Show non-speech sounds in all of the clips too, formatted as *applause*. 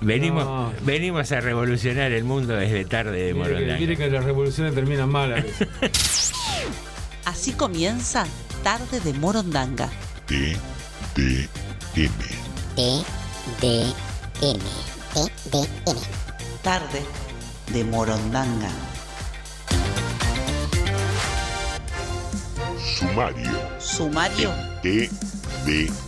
Venimos, venimos a revolucionar el mundo desde tarde de Morondanga. Mire que las revoluciones terminan mal a veces. *laughs* Así comienza Tarde de Morondanga T, D, M. T, D, M. T, D, M. Tarde de Morondanga. Sumario. Sumario. T, D, M.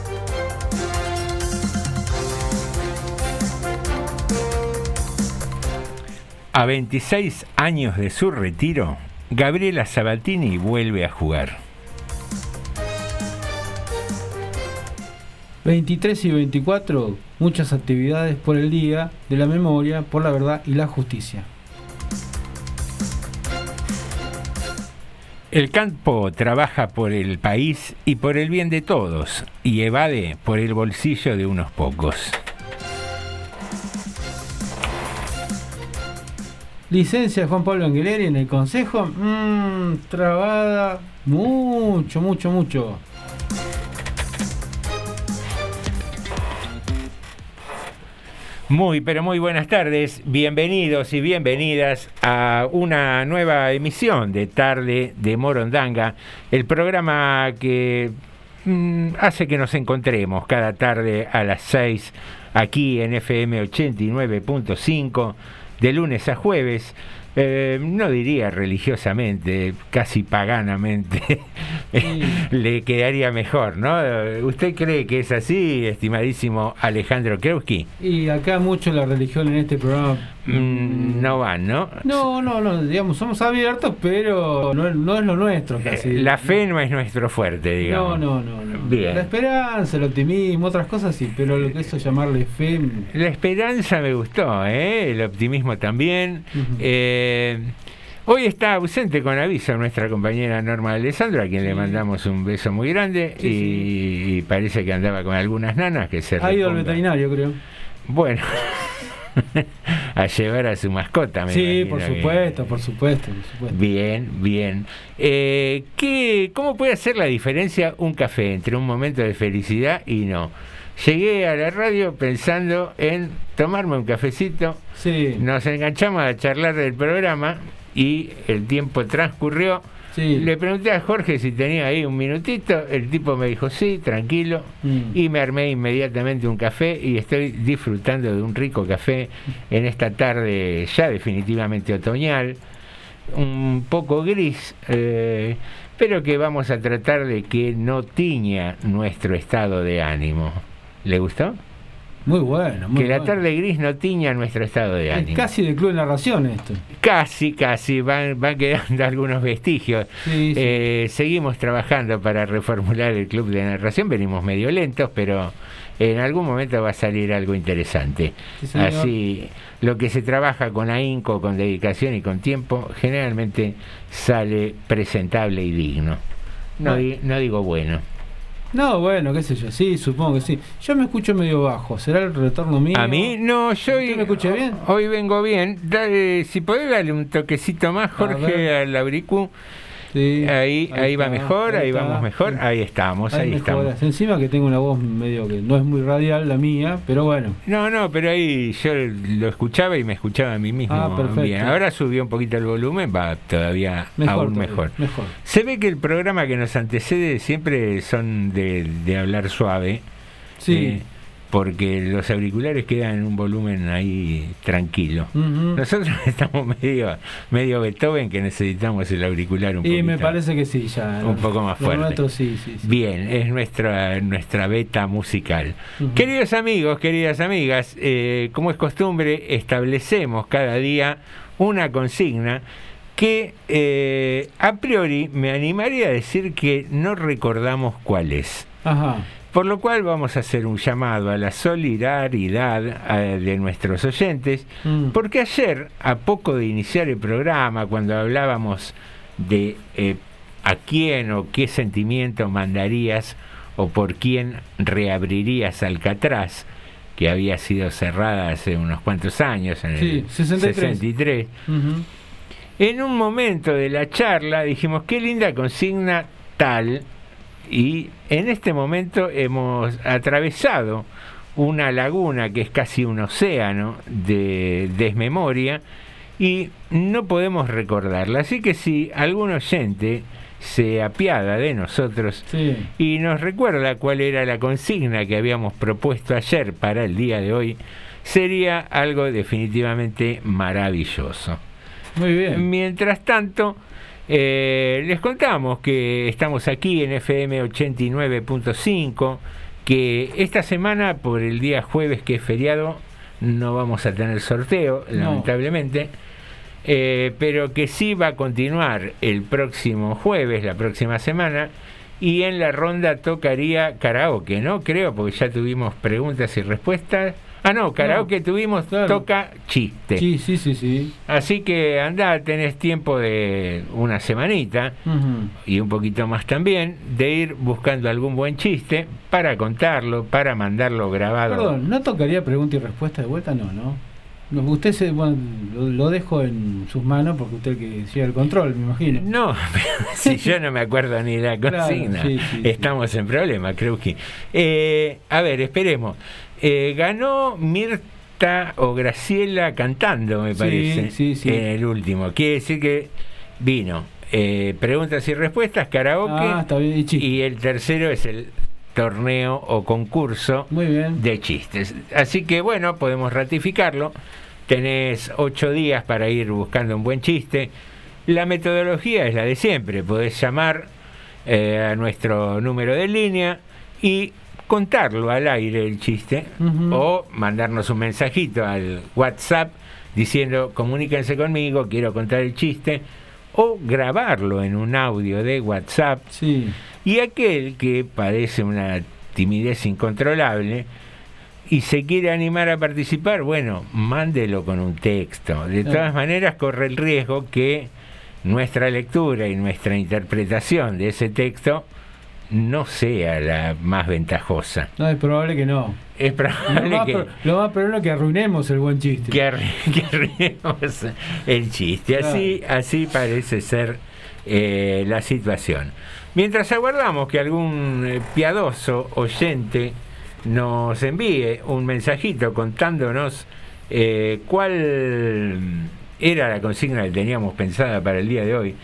A 26 años de su retiro, Gabriela Sabatini vuelve a jugar. 23 y 24, muchas actividades por el Día de la Memoria, por la Verdad y la Justicia. El campo trabaja por el país y por el bien de todos, y evade por el bolsillo de unos pocos. Licencia Juan Pablo Angeleri en el Consejo, mmm, trabada mucho, mucho, mucho. Muy, pero muy buenas tardes, bienvenidos y bienvenidas a una nueva emisión de Tarde de Morondanga, el programa que mm, hace que nos encontremos cada tarde a las 6 aquí en FM 89.5 de lunes a jueves eh, no diría religiosamente, casi paganamente, *laughs* le quedaría mejor, ¿no? ¿Usted cree que es así, estimadísimo Alejandro Krewski? Y acá mucho la religión en este programa Mm, no van, ¿no? No, no, no, digamos, somos abiertos, pero no, es lo nuestro casi. Eh, la fe no es nuestro fuerte, digamos. No, no, no. Bien. La esperanza, el optimismo, otras cosas sí, pero lo que eso llamarle fe. La esperanza me gustó, ¿eh? el optimismo también. Eh, hoy está ausente con aviso nuestra compañera Norma Alessandro, a quien le mandamos un beso muy grande y, parece que andaba con algunas nanas que se... Ha ido al veterinario, creo. Bueno. *laughs* *laughs* a llevar a su mascota. Me sí, por supuesto, por supuesto, Bien, bien. Eh, ¿qué, ¿Cómo puede hacer la diferencia un café entre un momento de felicidad y no? Llegué a la radio pensando en tomarme un cafecito. Sí. Nos enganchamos a charlar del programa y el tiempo transcurrió Sí. Le pregunté a Jorge si tenía ahí un minutito, el tipo me dijo sí, tranquilo, Mm. y me armé inmediatamente un café y estoy disfrutando de un rico café en esta tarde ya definitivamente otoñal, un poco gris, eh, pero que vamos a tratar de que no tiña nuestro estado de ánimo. ¿Le gustó? Muy bueno, muy que la bueno. tarde gris no tiña nuestro estado de Es ánimo. casi de club de narración esto. Casi, casi, van, van quedando *laughs* algunos vestigios. Sí, sí. Eh, seguimos trabajando para reformular el club de narración, venimos medio lentos, pero en algún momento va a salir algo interesante. Sí. Así, lo que se trabaja con ahínco, con dedicación y con tiempo, generalmente sale presentable y digno. No, di- no digo bueno. No, bueno, qué sé yo, sí, supongo que sí. Yo me escucho medio bajo, ¿será el retorno mío? A mí, no, yo hoy, ¿Usted me escucha bien? hoy vengo bien. Dale, si podés darle un toquecito más, Jorge, al auricú. Sí, Ahí, ahí, va está, mejor, ahí, está. vamos mejor, ahí estamos, ahí estamos. Encima que tengo una voz medio que no es muy radial la mía, pero bueno. No, no, pero ahí yo lo escuchaba y me escuchaba a mí mismo Ah, perfecto. bien. Ahora subió un poquito el volumen, va todavía Mejor aún todavía, mejor. mejor. Se ve que el programa que nos antecede siempre son de, de hablar suave. Sí. eh, porque los auriculares quedan en un volumen ahí tranquilo. Nosotros *laughs* estamos medio, medio Beethoven que necesitamos el auricular un Y me parece que sí, ya. un poco más fuerte. nuestro sí, sí, sí. Bien, es nuestra, nuestra beta musical. Queridos amigos, queridas amigas, eh, como es costumbre, establecemos cada día una consigna que eh, a priori me animaría a decir que no recordamos cuál es. Ajá. Por lo cual vamos a hacer un llamado a la solidaridad eh, de nuestros oyentes, Mm. porque ayer, a poco de iniciar el programa, cuando hablábamos de eh, a quién o qué sentimiento mandarías o por quién reabrirías Alcatraz, que había sido cerrada hace unos cuantos años, en Sí, el 63. 63, Ujú. en un momento de la charla dijimos, qué linda consigna tal, y en este momento hemos atravesado una laguna que es casi un océano de desmemoria y no podemos recordarla. Así que si algún oyente se apiada de nosotros Sí. y nos recuerda cuál era la consigna que habíamos propuesto ayer para el día de hoy, sería algo definitivamente maravilloso. Muy bien. Mientras tanto, eh, les contamos que estamos aquí en FM 89.5, que esta semana, por el día jueves que es feriado, no vamos a tener sorteo, No. lamentablemente, eh, pero que sí va a continuar el próximo jueves, la próxima semana, y en la ronda tocaría karaoke, ¿no? Creo, porque ya tuvimos preguntas y respuestas. Ah, no, karaoke tuvimos, claro. toca chiste. Sí, sí, sí, sí. Así que anda, tenés tiempo de una semanita y un poquito más también de ir buscando algún buen chiste para contarlo, para mandarlo grabado. Perdón, ¿no tocaría pregunta y respuesta de vuelta? No, ¿no? No, usted se, bueno, lo, lo dejo en sus manos porque usted que lleva el control, me imagino. No, *laughs* si yo no me acuerdo ni la *laughs* Claro, consigna, sí, sí, estamos en problema, creo que. Eh, a ver, esperemos. Eh, ganó Mirta o Graciela cantando, me Sí, parece, sí, sí. en el último. Quiere decir que vino eh, preguntas y respuestas, karaoke, Ah, está bien, y el tercero es el torneo o concurso Muy bien. de chistes. Así que bueno, podemos ratificarlo. Tenés ocho días para ir buscando un buen chiste. La metodología es la de siempre. Podés llamar eh, a nuestro número de línea y contarlo al aire el chiste o mandarnos un mensajito al WhatsApp diciendo comuníquense conmigo, quiero contar el chiste o grabarlo en un audio de WhatsApp Sí. y aquel que padece una timidez incontrolable y se quiere animar a participar, bueno, mándelo con un texto. De todas maneras, corre el riesgo que nuestra lectura y nuestra interpretación de ese texto no sea la más ventajosa. No, es probable que no. Es Lo probable más, que, pro- lo más probable es que arruinemos el buen chiste. que, arreglemos *laughs* el chiste. Así, así parece ser eh, la situación. Mientras aguardamos que algún eh, piadoso oyente nos envíe un mensajito contándonos eh, cuál era la consigna que teníamos pensada para el día de hoy,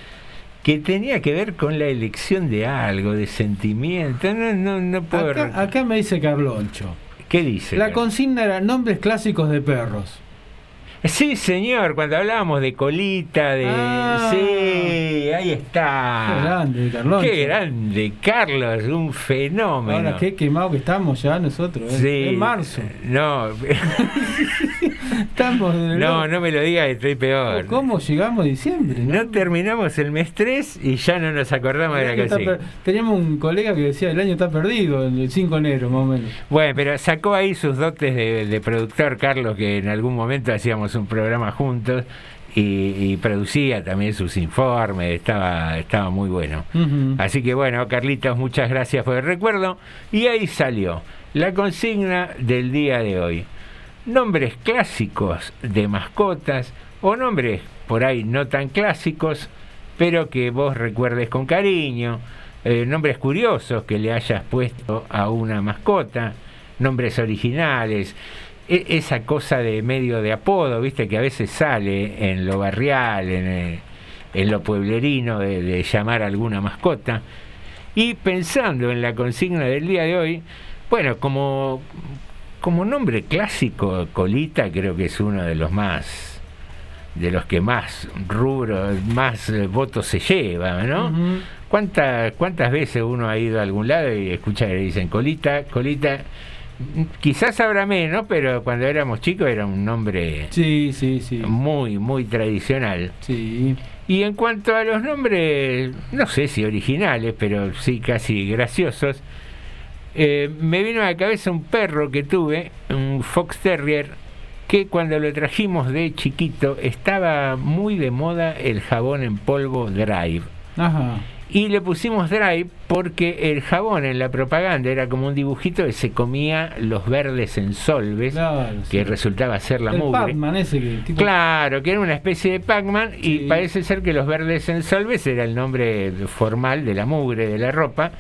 que tenía que ver con la elección de algo, de sentimiento. No, no, no puedo. Acá, me dice Carloncho. ¿Qué dice? La consigna era nombres clásicos de perros. Sí, señor, cuando hablábamos de colita, de. Ah. Sí, ahí está. Qué grande, Carloncho. Qué grande, Carlos, un fenómeno. Ahora qué quemado que estamos ya nosotros. ¿eh? Sí. En marzo. No, *laughs* Estamos en no, no me lo digas, estoy peor. ¿Cómo llegamos a diciembre? no? No terminamos el mes 3 y ya no nos acordamos de la per- Teníamos un colega que decía el año está perdido, el 5 de enero más o menos. Bueno, pero sacó ahí sus dotes de, de productor, Carlos, que en algún momento hacíamos un programa juntos y, y producía también sus informes, estaba, estaba muy bueno. Así que bueno, Carlitos, muchas gracias por el recuerdo. Y ahí salió la consigna del día de hoy. Nombres clásicos de mascotas o nombres por ahí no tan clásicos, pero que vos recuerdes con cariño. eh, nombres curiosos que le hayas puesto a una mascota, nombres originales, esa cosa de medio de apodo, viste, que a veces sale en lo barrial, en, el- en lo pueblerino de, de llamar a alguna mascota. Y pensando en la consigna del día de hoy, bueno, como, como nombre clásico, Colita creo que es uno de los más de los que más rubro, más eh, votos se lleva, ¿no? ¿Cuántas, ¿Cuántas veces uno ha ido a algún lado y escucha que le dicen colita, colita? Quizás habrá menos, pero cuando éramos chicos era un nombre Sí, sí, sí. muy, muy tradicional. Sí. Y en cuanto a los nombres, no sé si originales, pero sí casi graciosos, eh, me vino a la cabeza un perro que tuve, un Fox Terrier, que cuando lo trajimos de chiquito estaba muy de moda el jabón en polvo Drive. Ajá. Y le pusimos Drive porque el jabón en la propaganda era como un dibujito que se comía los verdes en solves, Claro. que sí. resultaba ser la el mugre. Pac-Man ese que tipo- Claro, que era una especie de Pac-Man y parece ser que los verdes en solves era el nombre formal de la mugre de la ropa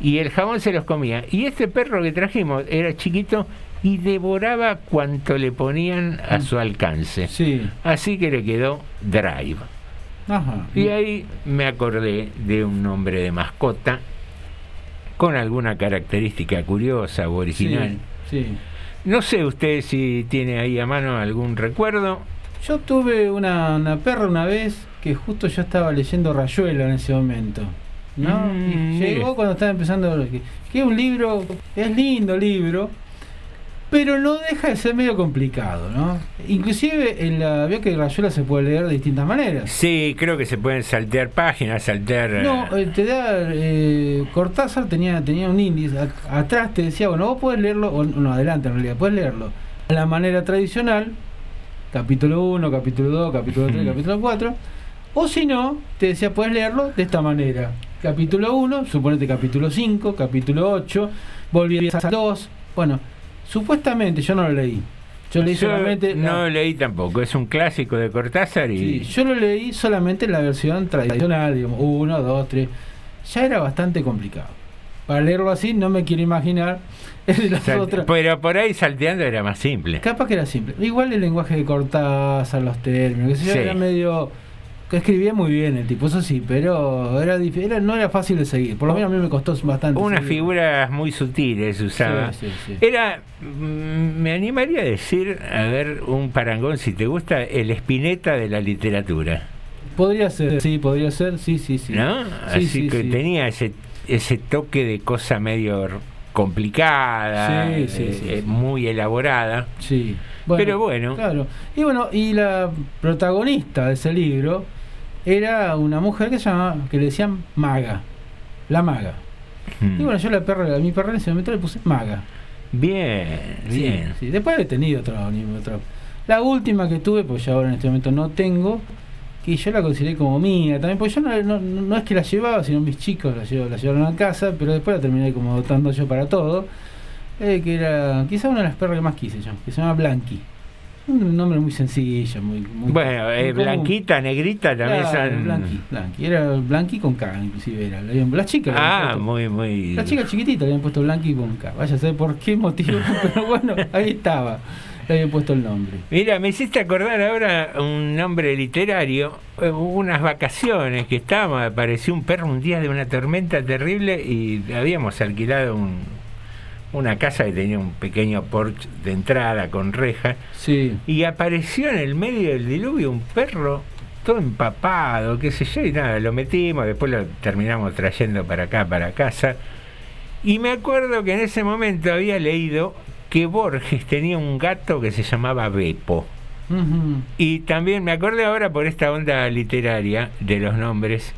y el jabón se los comía. Y este perro que trajimos era chiquito y devoraba cuanto le ponían a su alcance. Sí. Así que le quedó Drive. Ajá. Y ahí me acordé de un nombre de mascota con alguna característica curiosa o original. Sí, sí. No sé usted si tiene ahí a mano algún recuerdo. Yo tuve una, una perra una vez que justo yo estaba leyendo Rayuela en ese momento. ¿no? Mm, Y mire. llegó cuando estaba empezando. Que, que es un libro, es lindo libro, pero no deja de ser medio complicado, ¿no? Inclusive en la, veo que Rayuela se puede leer de distintas maneras. Sí, creo que se pueden saltear páginas, saltear... eh, No, eh, te da. eh, Cortázar tenía, tenía un índice. a- atrás te decía, bueno, vos podés leerlo, o no, adelante en realidad, podés leerlo a la manera tradicional, capítulo 1, capítulo 2, capítulo 3, Mm. *laughs* capítulo 4. O si no, te decía, puedes leerlo de esta manera. Capítulo 1, suponete capítulo 5, capítulo 8, volvías a 2. Bueno, supuestamente yo no lo leí. Yo leí yo solamente. la- no leí tampoco, es un clásico de Cortázar y... Sí, yo lo leí solamente en la versión tradicional, digamos, 1, 2, 3. Ya era bastante complicado. Para leerlo así, no me quiero imaginar *laughs* Sal- otras. Pero por ahí salteando era más simple. Capaz que era simple. Igual el lenguaje de Cortázar, los términos, que yo, Sí. era medio. Que escribía muy bien el tipo, eso sí, pero era, era no era fácil de seguir. Por lo menos a mí me costó bastante. Unas figuras muy sutiles usaba. Sí, sí, sí. Era, mm, me animaría a decir, a ver, un parangón, si te gusta, el espineta de la literatura. Podría ser, sí, podría ser, sí, sí, sí. ¿no? Sí, Así sí, que tenía ese, ese toque de cosa medio complicada, Sí, sí, eh, sí, eh, muy elaborada. Sí. Pero bueno. Claro. Y bueno, y la protagonista de ese libro era una mujer que se llamaba, que le decían Maga. La Maga. Y bueno, yo la perra, a mi perra en ese momento le puse Maga. Bien, Sí, bien. sí. Después he tenido otro, otro. La última que tuve, pues ya ahora en este momento no tengo, que yo la consideré como mía también, porque yo no, no, no es que la llevaba, sino mis chicos la, llevo- la llevaron a casa, pero después la terminé como adoptando yo para todo. eh, que era quizá una de las perras que más quise yo, que se llama Blanqui. Un nombre muy sencillo, muy. muy Bueno, muy eh. Blanquita, Negrita también Claro, son. Blanqui, Blanqui. Era Blanqui con K, inclusive era. La chica. Ah, puesto- muy, muy. La chica chiquitita le habían puesto Blanqui con K. Vaya a saber por qué motivo, *laughs* pero bueno, ahí estaba. Le habían puesto el nombre. Mira, me hiciste acordar ahora un nombre literario, eh, hubo unas vacaciones que estábamos, apareció un perro un día de una tormenta terrible y habíamos alquilado un- una casa que tenía un pequeño porche de entrada con reja Sí. y apareció en el medio del diluvio un perro todo empapado, qué sé yo, y nada, lo metimos, después lo terminamos trayendo para acá, para casa. Y me acuerdo que en ese momento había leído que Borges tenía un gato que se llamaba Beppo. Y también me acordé ahora por esta onda literaria de los nombres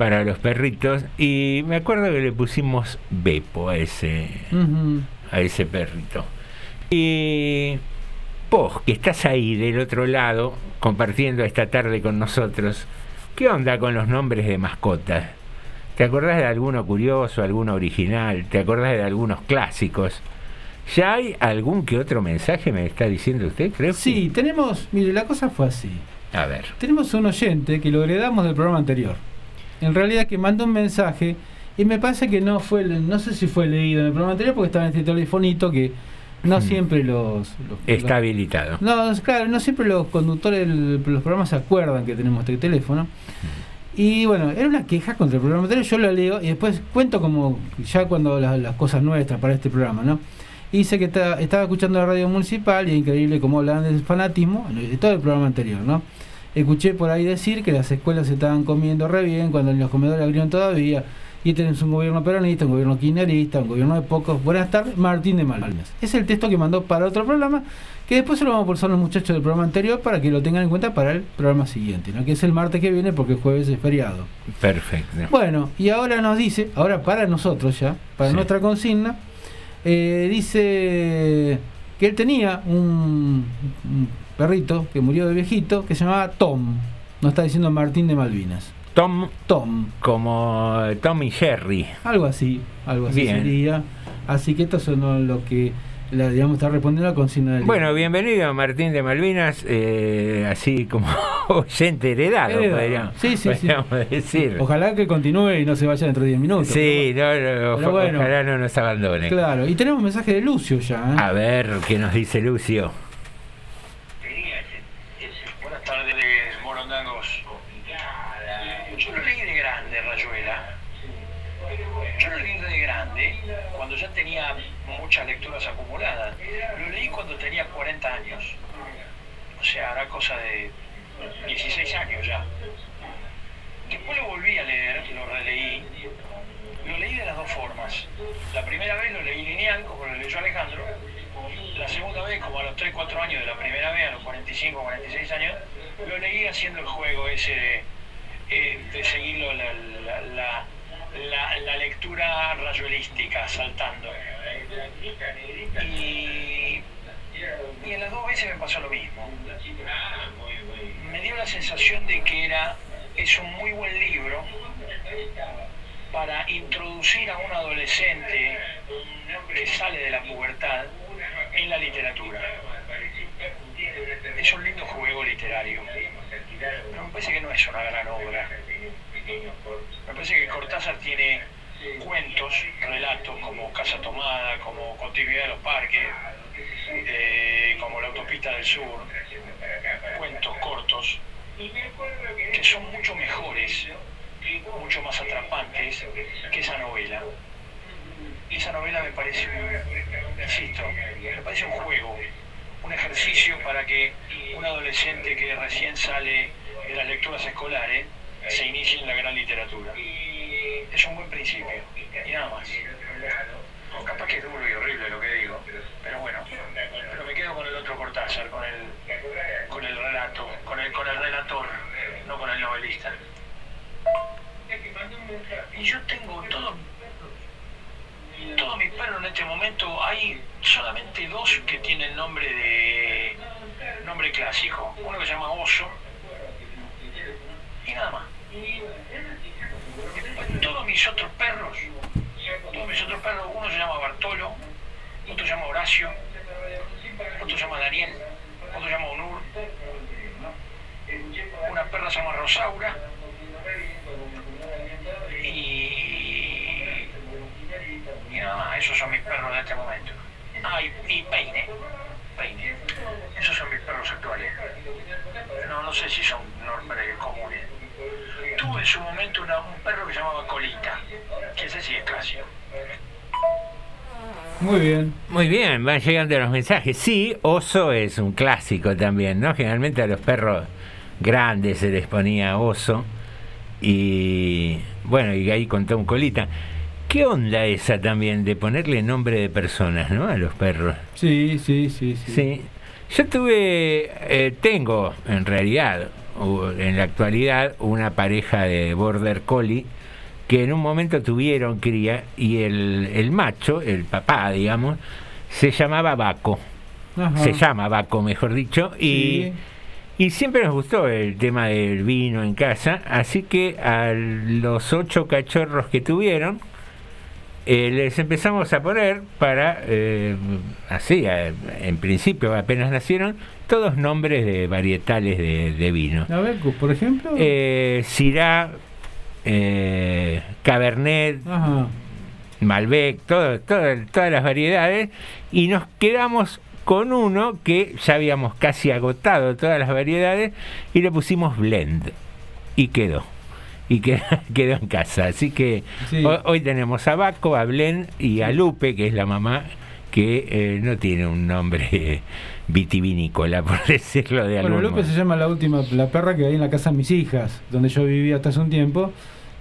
para los perritos y me acuerdo que le pusimos Beppo a ese a ese perrito. Y vos, que estás ahí del otro lado, compartiendo esta tarde con nosotros, ¿qué onda con los nombres de mascotas? ¿Te acordás de alguno curioso, alguno original? ¿Te acordás de algunos clásicos? ¿Ya hay algún que otro mensaje, me está diciendo usted, creo? Sí, tenemos. Mire, la cosa fue así. A ver. Tenemos un oyente que lo heredamos del programa anterior. En realidad que mandó un mensaje y me parece que no fue, no sé si fue leído en el programa anterior porque estaba en este telefonito que no Hmm. siempre los, los- Está los- habilitado. no, claro, no siempre los conductores de los programas se acuerdan que tenemos este teléfono. Y bueno, era una queja contra el programa anterior, yo lo leo y después cuento como ya cuando la- las cosas nuestras para este programa, ¿no? Y dice que está- estaba escuchando la radio municipal y es increíble cómo hablaban del fanatismo, de todo el programa anterior, ¿no? Escuché por ahí decir que las escuelas se estaban comiendo re bien cuando los comedores abrieron todavía. Y tenemos un gobierno peronista, un gobierno kirchnerista, un gobierno de pocos. Buenas tardes, Martín de Malvinas. Es el texto que mandó para otro programa, que después se lo vamos a pulsar los muchachos del programa anterior para que lo tengan en cuenta para el programa siguiente, ¿no? que es el martes que viene porque el jueves es feriado. Perfecto. Bueno, y ahora nos dice, ahora para nosotros ya, para Sí. nuestra consigna, eh, dice que él tenía un, un perrito que murió de viejito que se llamaba Tom. Nos está diciendo Martín de Malvinas. Tom, Tom, como Tom y Jerry. algo así, algo así Bien. sería. Así que esto son lo que, la, digamos, está respondiendo a la consigna del Bueno, bienvenido Martín de Malvinas, eh, así como *laughs* oyente heredado, Heredado. podríamos, Sí, sí, sí. decir. Ojalá que continúe y no se vaya dentro de 10 minutos. Sí, no, no, Pero bueno. ojalá no nos abandone. Claro, y tenemos un mensaje de Lucio ya. ¿eh? A ver, ¿qué nos dice Lucio? Tardes, morondangos. Yo lo leí de grande, Rayuela. Yo lo leí de grande cuando ya tenía muchas lecturas acumuladas. Lo leí cuando tenía 40 años. O sea, era cosa de 16 años ya. Después lo volví a leer, lo releí. Lo leí de las dos formas. La primera vez lo leí lineal, como lo leyó Alejandro. La segunda vez, como a los 3, 4 años de la primera vez, a los 45, 46 años, lo leí haciendo el juego ese de, eh, de seguirlo la, la, lectura rayuelística, saltando. Y, y en las dos veces me pasó lo mismo. Me dio la sensación de que era, es un muy buen libro para introducir a un adolescente que sale de la pubertad en la literatura. Es un juego literario, me parece que no es una gran obra. Me parece que Cortázar tiene cuentos, relatos como Casa Tomada, como Continuidad de los Parques, eh, como La Autopista del Sur, cuentos cortos, que son mucho mejores, mucho más atrapantes que esa novela. Esa novela me parece, insisto, me parece un juego, un ejercicio para que un adolescente que recién sale de las lecturas escolares se inicie en la gran literatura. Es un buen principio, y nada más. O capaz que es duro y horrible lo que digo, pero bueno, pero me quedo con el otro Cortázar, con el, con el relato, con el, con el relator, no con el novelista. Y yo tengo todos mis perros en este momento, hay solamente dos que tienen nombre de nombre clásico. Uno que se llama Oso y nada más. Todos mis otros perros, todos mis otros perros, uno se llama Bartolo, otro se llama Horacio, otro se llama Daniel, otro se llama Onur. Una perra se llama Rosaura. Y nada más, esos son mis perros de este momento. Ah, y, y Peine. Peine. Esos son mis perros actuales. No, no sé si son nombres comunes. Tuve en su momento una- un perro que se llamaba Colita, que ese sí es clásico. Muy bien. Muy bien, van llegando los mensajes. Sí, oso es un clásico también, ¿no? Generalmente a los perros grandes se les ponía oso. Y bueno, y ahí contó un colita. ¿Qué onda esa también de ponerle nombre de personas, ¿no? A los perros. Sí, sí, sí, sí. Sí. Yo tuve, eh, tengo en realidad, en la actualidad, una pareja de Border Collie que en un momento tuvieron cría y el, el macho, el papá, digamos, se llamaba Baco. Ajá. Se llama Baco, mejor dicho, y, Sí. y siempre nos gustó el tema del vino en casa, así que a los ocho cachorros que tuvieron, eh, les empezamos a poner para, eh, así, a- en principio apenas nacieron, todos nombres de varietales de, de vino. A ver, por ejemplo. Eh, Syrah, eh, Cabernet, Ajá. Malbec, todo, todo- todas las variedades, y nos quedamos con uno que ya habíamos casi agotado todas las variedades y le pusimos blend y quedó. Y quedó, *laughs* quedó en casa. Así que Sí. ho- hoy tenemos a Baco, a Blend y a Lupe, que es la mamá, que eh, no tiene un nombre *laughs* vitivinícola, *laughs* por decirlo de Bueno, algún López modo. se llama la última, la perra que hay en la casa de mis hijas, donde yo vivía hasta hace un tiempo,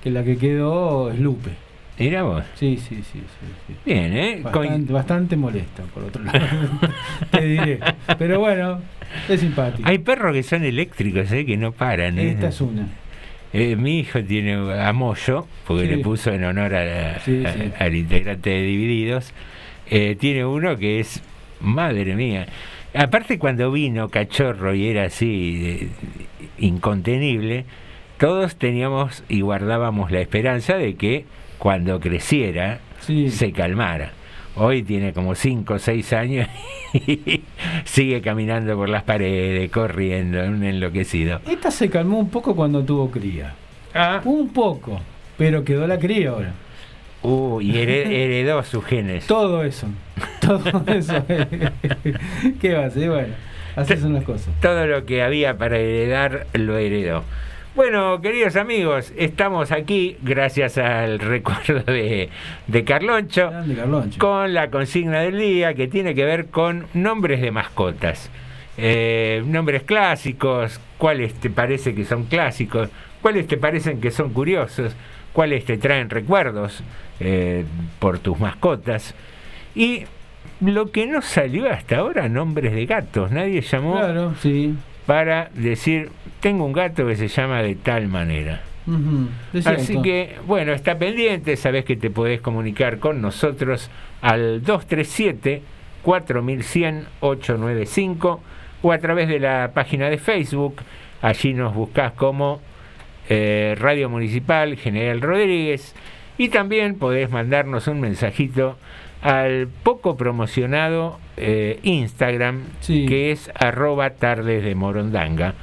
que la que quedó es Lupe. Mira vos. Sí, sí, sí, sí. sí. Bien, ¿eh? Bastante, bastante molesta, por otro lado. Te diré. Pero bueno, es simpático. Hay perros que son eléctricos, ¿eh? que no paran. ¿eh? Esta es una. Eh, mi hijo tiene a Moyo, porque Sí. le puso en honor a la- Sí, a- sí. al integrante de Divididos. Eh, tiene uno que es, madre mía. Aparte cuando vino cachorro y era así eh, incontenible, todos teníamos y guardábamos la esperanza de que cuando creciera se calmara. Hoy tiene como 5 o 6 años *laughs* y sigue caminando por las paredes, corriendo, un enloquecido. Esta se calmó un poco cuando tuvo cría. Ah, Un poco. Pero quedó la cría ahora. Uh, y hered- *laughs* heredó sus genes. Todo eso. Todo *laughs* eso. ¿Qué va a ser? Bueno, así son las cosas. Todo lo que había para heredar lo heredó. Bueno, queridos amigos, estamos aquí gracias al recuerdo de, de Carloncho con la consigna del día que tiene que ver con nombres de mascotas. Eh, nombres clásicos, cuáles te parece que son clásicos, cuáles te parecen que son curiosos, cuáles te traen recuerdos eh, por tus mascotas. Y lo que no salió hasta ahora, nombres de gatos. Nadie llamó Claro, sí. Para decir, tengo un gato que se llama de tal manera. Así que, bueno, está pendiente, sabes que te podés comunicar con nosotros al 237-4100-895 o a través de la página de Facebook. Allí nos buscás como eh, Radio Municipal General Rodríguez y también podés mandarnos un mensajito al poco promocionado eh, Instagram Sí. que es arroba tardes de morondanga.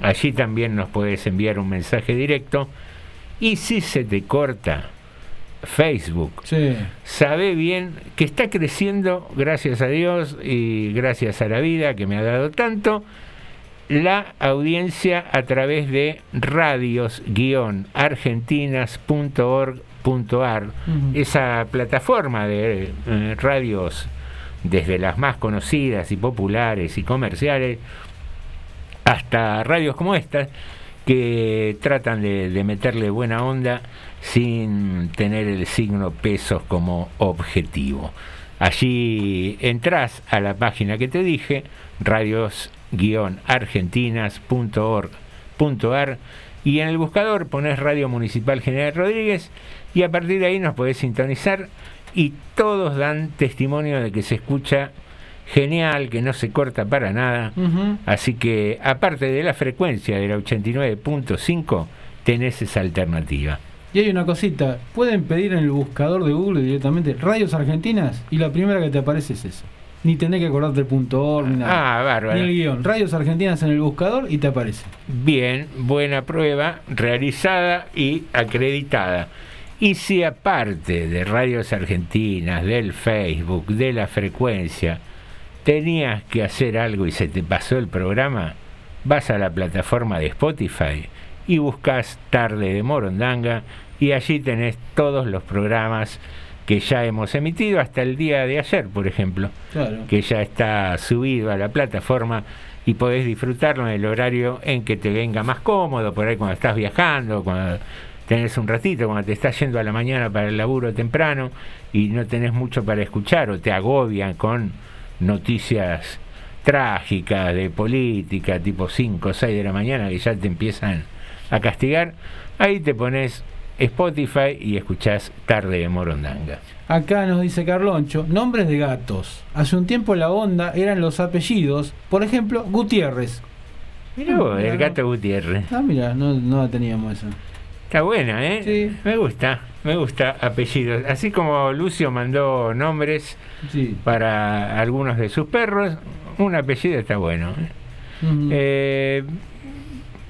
Allí también nos puedes enviar un mensaje directo. Y si se te corta Facebook, Sí. sabe bien que está creciendo, gracias a Dios y gracias a la vida que me ha dado tanto, la audiencia a través de Ujú. esa plataforma de eh, radios desde las más conocidas y populares y comerciales hasta radios como estas que tratan de, de meterle buena onda sin tener el signo pesos como objetivo. Allí entras a la página que te dije, radios-argentinas.org.ar y en el buscador pones Radio Municipal General Rodríguez y a partir de ahí nos podés sintonizar y todos dan testimonio de que se escucha genial, que no se corta para nada. Así que, aparte de la frecuencia de la 89.5, tenés esa alternativa. Y hay una cosita, pueden pedir en el buscador de Google directamente radios argentinas y la primera que te aparece es esa. Ni tenés que acordarte el punto or, ni nada. Ah, bárbaro. Ni el guion. Radios Argentinas en el buscador y te aparece. Bien, buena prueba, realizada y acreditada. Y si aparte de Radios Argentinas, del Facebook, de la frecuencia, tenías que hacer algo y se te pasó el programa, vas a la plataforma de Spotify y buscas Tarde de Morondanga y allí tenés todos los programas que ya hemos emitido hasta el día de ayer, por ejemplo, Claro. que ya está subido a la plataforma y podés disfrutarlo en el horario en que te venga más cómodo, por ahí cuando estás viajando, cuando tenés un ratito, cuando te estás yendo a la mañana para el laburo temprano y no tenés mucho para escuchar o te agobian con noticias trágicas de política, tipo 5 o 6 de la mañana, que ya te empiezan a castigar, ahí te pones Spotify y escuchás Tarde de Morondanga. Acá nos dice Carloncho, nombres de gatos. Hace un tiempo la onda eran los apellidos. Por ejemplo, Gutiérrez. Mirá vos, Mirá, el gato Gutiérrez. Ah, mira, no, no teníamos esa. Está buena, ¿eh? Sí. Me gusta, me gusta apellidos. Así como Lucio mandó nombres Sí. para algunos de sus perros, un apellido está bueno. ¿eh? Eh,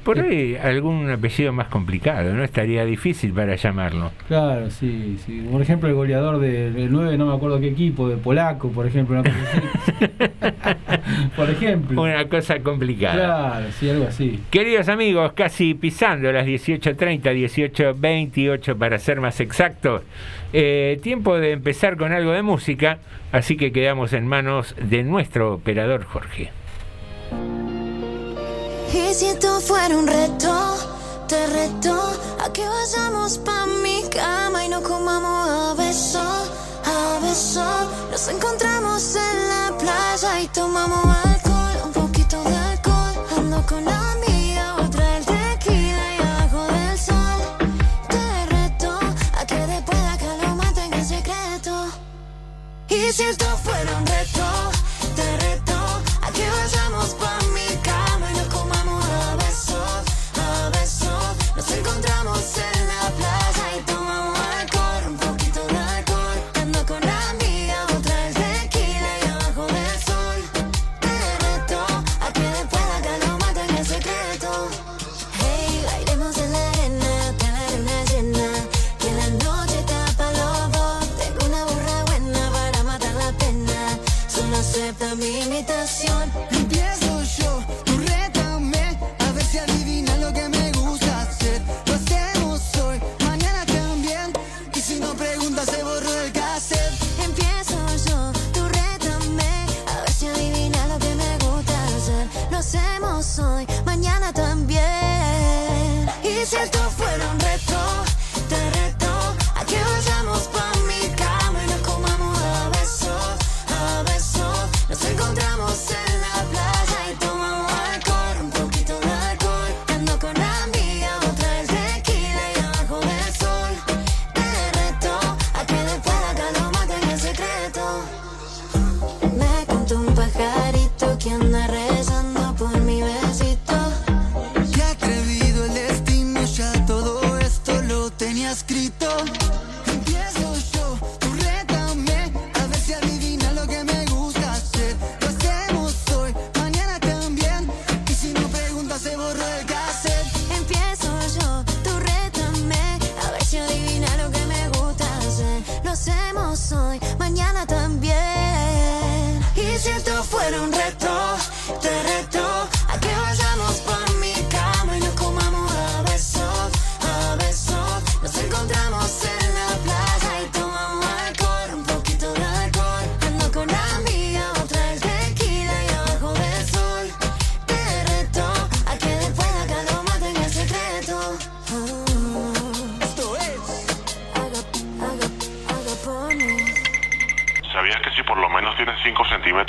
por ahí algún apellido más complicado, ¿no? Estaría difícil para llamarlo. Claro, sí, sí. Por ejemplo, el goleador del del 9, no me acuerdo qué equipo, de Polaco, por ejemplo. Una cosa así. *laughs* por ejemplo. Una cosa complicada. Claro, sí, algo así. Queridos amigos, casi pisando las 18.30, 18.28 para ser más exactos, eh, tiempo de empezar con algo de música, así que quedamos en manos de nuestro operador Jorge. Y si esto fuera un reto, te reto a que vayamos pa' mi cama y nos comamos a beso, a beso. Nos encontramos en la playa y tomamos alcohol, un poquito de alcohol. Ando con la mía, otra el tequila y abajo del sol. Te reto a que después de acá lo maten en secreto. Y si esto fuera un reto,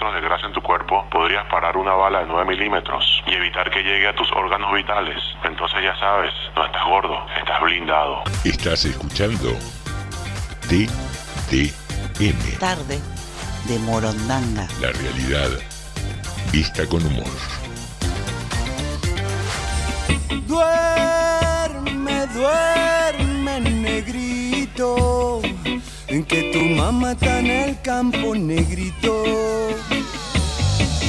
centímetros de grasa en tu cuerpo, podrías parar una bala de 9 milímetros y evitar que llegue a tus órganos vitales? Entonces ya sabes, no estás gordo, estás blindado. Estás escuchando TDM, Tarde de Morondanga. la realidad vista con humor. Duerme, duerme, negrito. En que tu mamá está en el campo, negrito.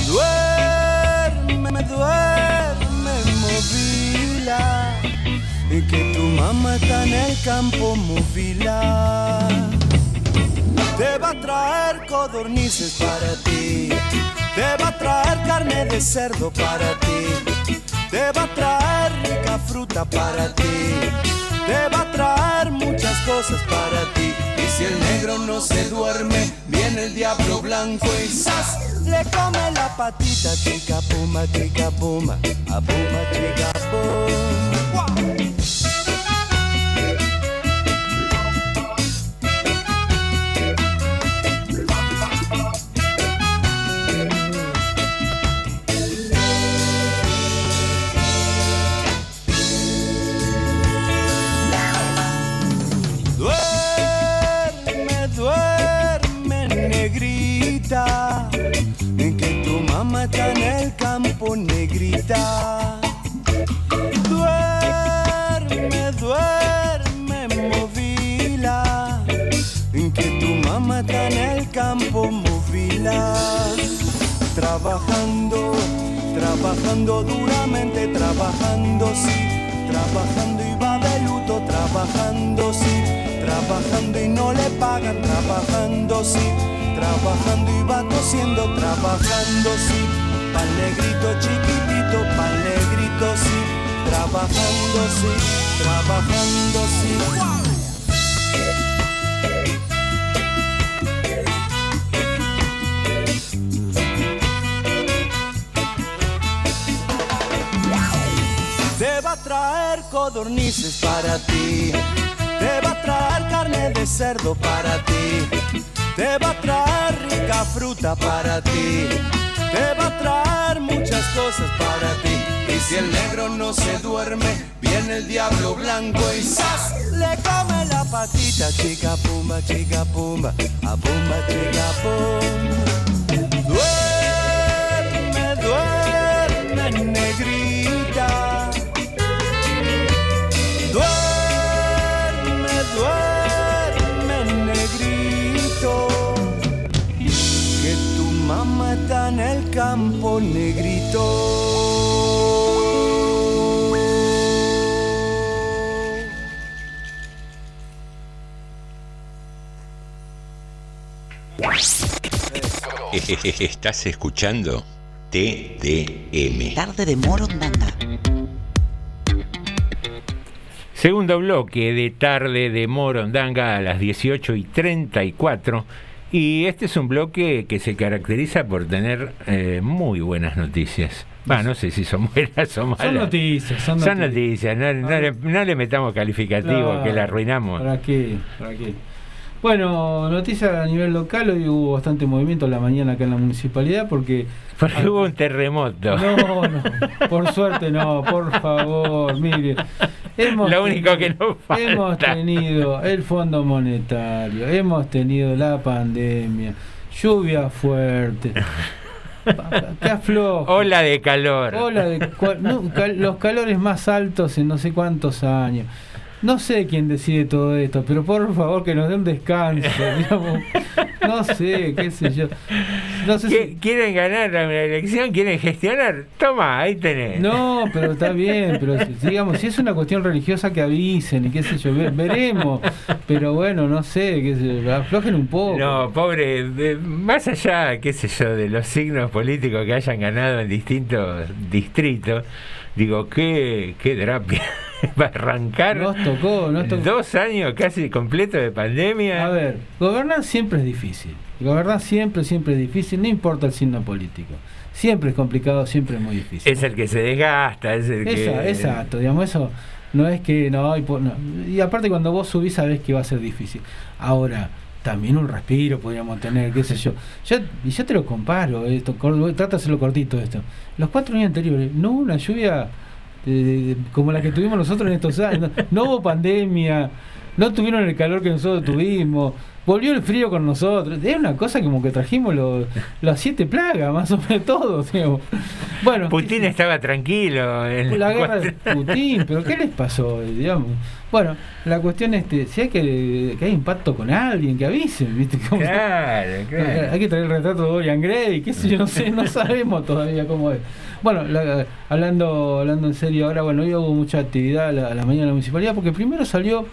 Duerme, duerme, movila. Y que tu mamá está en el campo, movila. Te va a traer codornices para ti. Te va a traer carne de cerdo para ti. Te va a traer rica fruta para ti. Te va a traer muchas cosas para ti. Si el negro no se duerme, viene el diablo blanco y ¡zas! Le come la patita, chica puma, chica puma, a puma, chica puma. Está en el campo, negrita. Duerme, duerme, movila. Que tu mamá está en el campo, movila. Trabajando, trabajando duramente, trabajando, sí. Trabajando y va de luto, trabajando, sí. Trabajando y no le pagan, trabajando, sí. Trabajando y va tosiendo, trabajando, sí. Pan negrito chiquitito, pan negrito, sí. Trabajando, sí. Trabajando, sí. Te va a traer codornices para ti. Te va a traer carne de cerdo para ti. Te va a traer rica fruta para ti. Te va a traer muchas cosas para ti. Y si el negro no se duerme, viene el diablo blanco y ¡zas! Le come la patita, chica pumba, chica pumba, a pumba, chica pumba. Duerme, duerme, negrita. Está en el campo, negrito. Estás escuchando TDM. Tarde de Morondanga. Segundo bloque de tarde de Morondanga a las 18 y 34. Y este es un bloque que se caracteriza por tener eh, muy buenas noticias. Va, no sé si son buenas o malas. Son noticias, son Son noticias. noticias, no, le, no le metamos calificativo que la arruinamos. ¿Para qué? ¿Para qué? Bueno, noticia a nivel local, hoy hubo bastante movimiento en la mañana acá en la municipalidad porque... Porque hubo un terremoto. No, no, por suerte no, por favor, mire. Hemos Lo único que nos falta. Hemos tenido el Fondo Monetario, hemos tenido la pandemia, lluvia fuerte, *laughs* que afloja. Ola de calor. Ola de cua- no, cal- los calores más altos en no sé cuántos años. No sé quién decide todo esto, pero por favor que nos dé un descanso. *laughs* digamos. No sé, qué sé yo. No sé ¿Qui- si- ¿Quieren ganar la elección? ¿Quieren gestionar? Toma, ahí tenés. No, pero está bien, pero digamos, si es una cuestión religiosa que avisen y qué sé yo, ve- veremos. Pero bueno, no sé, qué sé yo, aflojen un poco. No, pobre, de- más allá, qué sé yo, de los signos políticos que hayan ganado en distintos distritos, digo, qué, qué drapia. *laughs* Va a arrancar Nos tocó, nos tocó. dos años casi completos de pandemia. A ver, gobernar siempre es difícil. Gobernar siempre, siempre es difícil, no importa el signo político. Siempre es complicado, siempre es muy difícil. Es el que se desgasta, es el Esa- que... Exacto, digamos, eso no es que no, y, no. Y aparte cuando vos subís sabés que va a ser difícil. Ahora, también un respiro podríamos tener, qué sé yo. Yo, y yo te lo comparo, esto, trata cortito esto. Los cuatro años anteriores, no hubo una lluvia de- como la que tuvimos nosotros en estos años, no hubo pandemia, no tuvieron el calor que nosotros tuvimos, volvió el frío con nosotros. Es una cosa como que trajimos los, las siete plagas, más o menos todos. digamos. Bueno, Putin estaba tranquilo. en la guerra de Putin, pero ¿qué les pasó? digamos? Bueno, la cuestión es este, si hay que, que hay impacto con alguien, que avisen, ¿viste? *laughs* Como- Claro, claro. Hay que traer el retrato de Dorian Gray, qué sé yo, no sé, no sabemos todavía cómo es. Bueno, la- hablando hablando en serio ahora, bueno, hoy hubo mucha actividad a la, a la mañana en la municipalidad, porque primero salió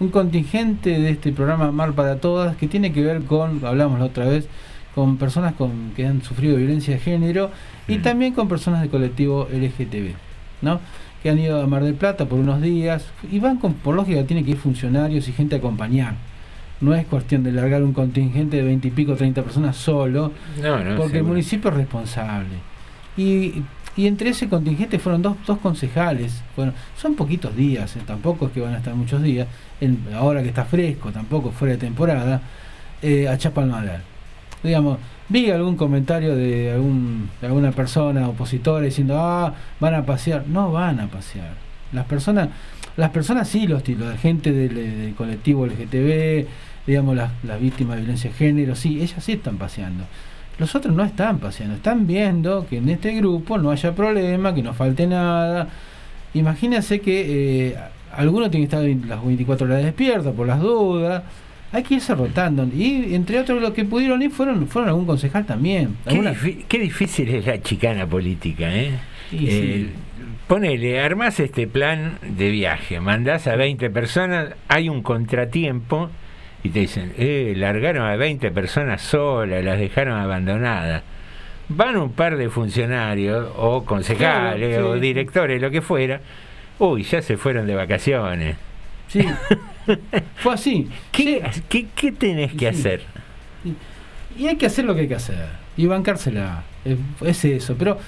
un contingente de este programa Mar para Todas, que tiene que ver con, hablamos la otra vez, con personas con, que han sufrido violencia de género y también con personas del colectivo LGTB, ¿no? que han ido a Mar del Plata por unos días y van con, por lógica tiene que ir funcionarios y gente a acompañar. No es cuestión de largar un contingente de 20 y pico, 30 personas solo, No, no, porque el municipio es responsable. Y, y entre ese contingente fueron dos, dos concejales. Bueno, son poquitos días, eh, tampoco es que van a estar muchos días, ahora que está fresco, tampoco fuera de temporada, eh, a Chapalmadal. Digamos, vi algún comentario de, algún, alguna persona opositora diciendo, ah, van a pasear. No van a pasear. Las personas, las personas sí, los, la gente del, del colectivo LGTB, digamos, las, las víctimas de violencia de género, sí, ellas sí están paseando. Los otros no están paseando, están viendo que en este grupo no haya problema, que no falte nada. Imagínense que eh, alguno tiene que estar las 24 horas despierto por las dudas. Hay que irse rotando. Y entre otros los que pudieron ir fueron, fueron algún concejal también. Qué, Alguna- qué difícil es la chicana política, ¿eh? Sí, Eh, sí. Ponele, armás este plan de viaje, mandás a 20 personas, hay un contratiempo y te dicen, eh, largaron a 20 personas solas, las dejaron abandonadas. Van un par de funcionarios o concejales Claro, o directores, lo que fuera. Uy, ya se fueron de vacaciones. Sí, *laughs* fue así. ¿Qué, qué, qué tenés que Sí. hacer? Y hay que hacer lo que hay que hacer. Y bancársela. Es, es eso. Pero,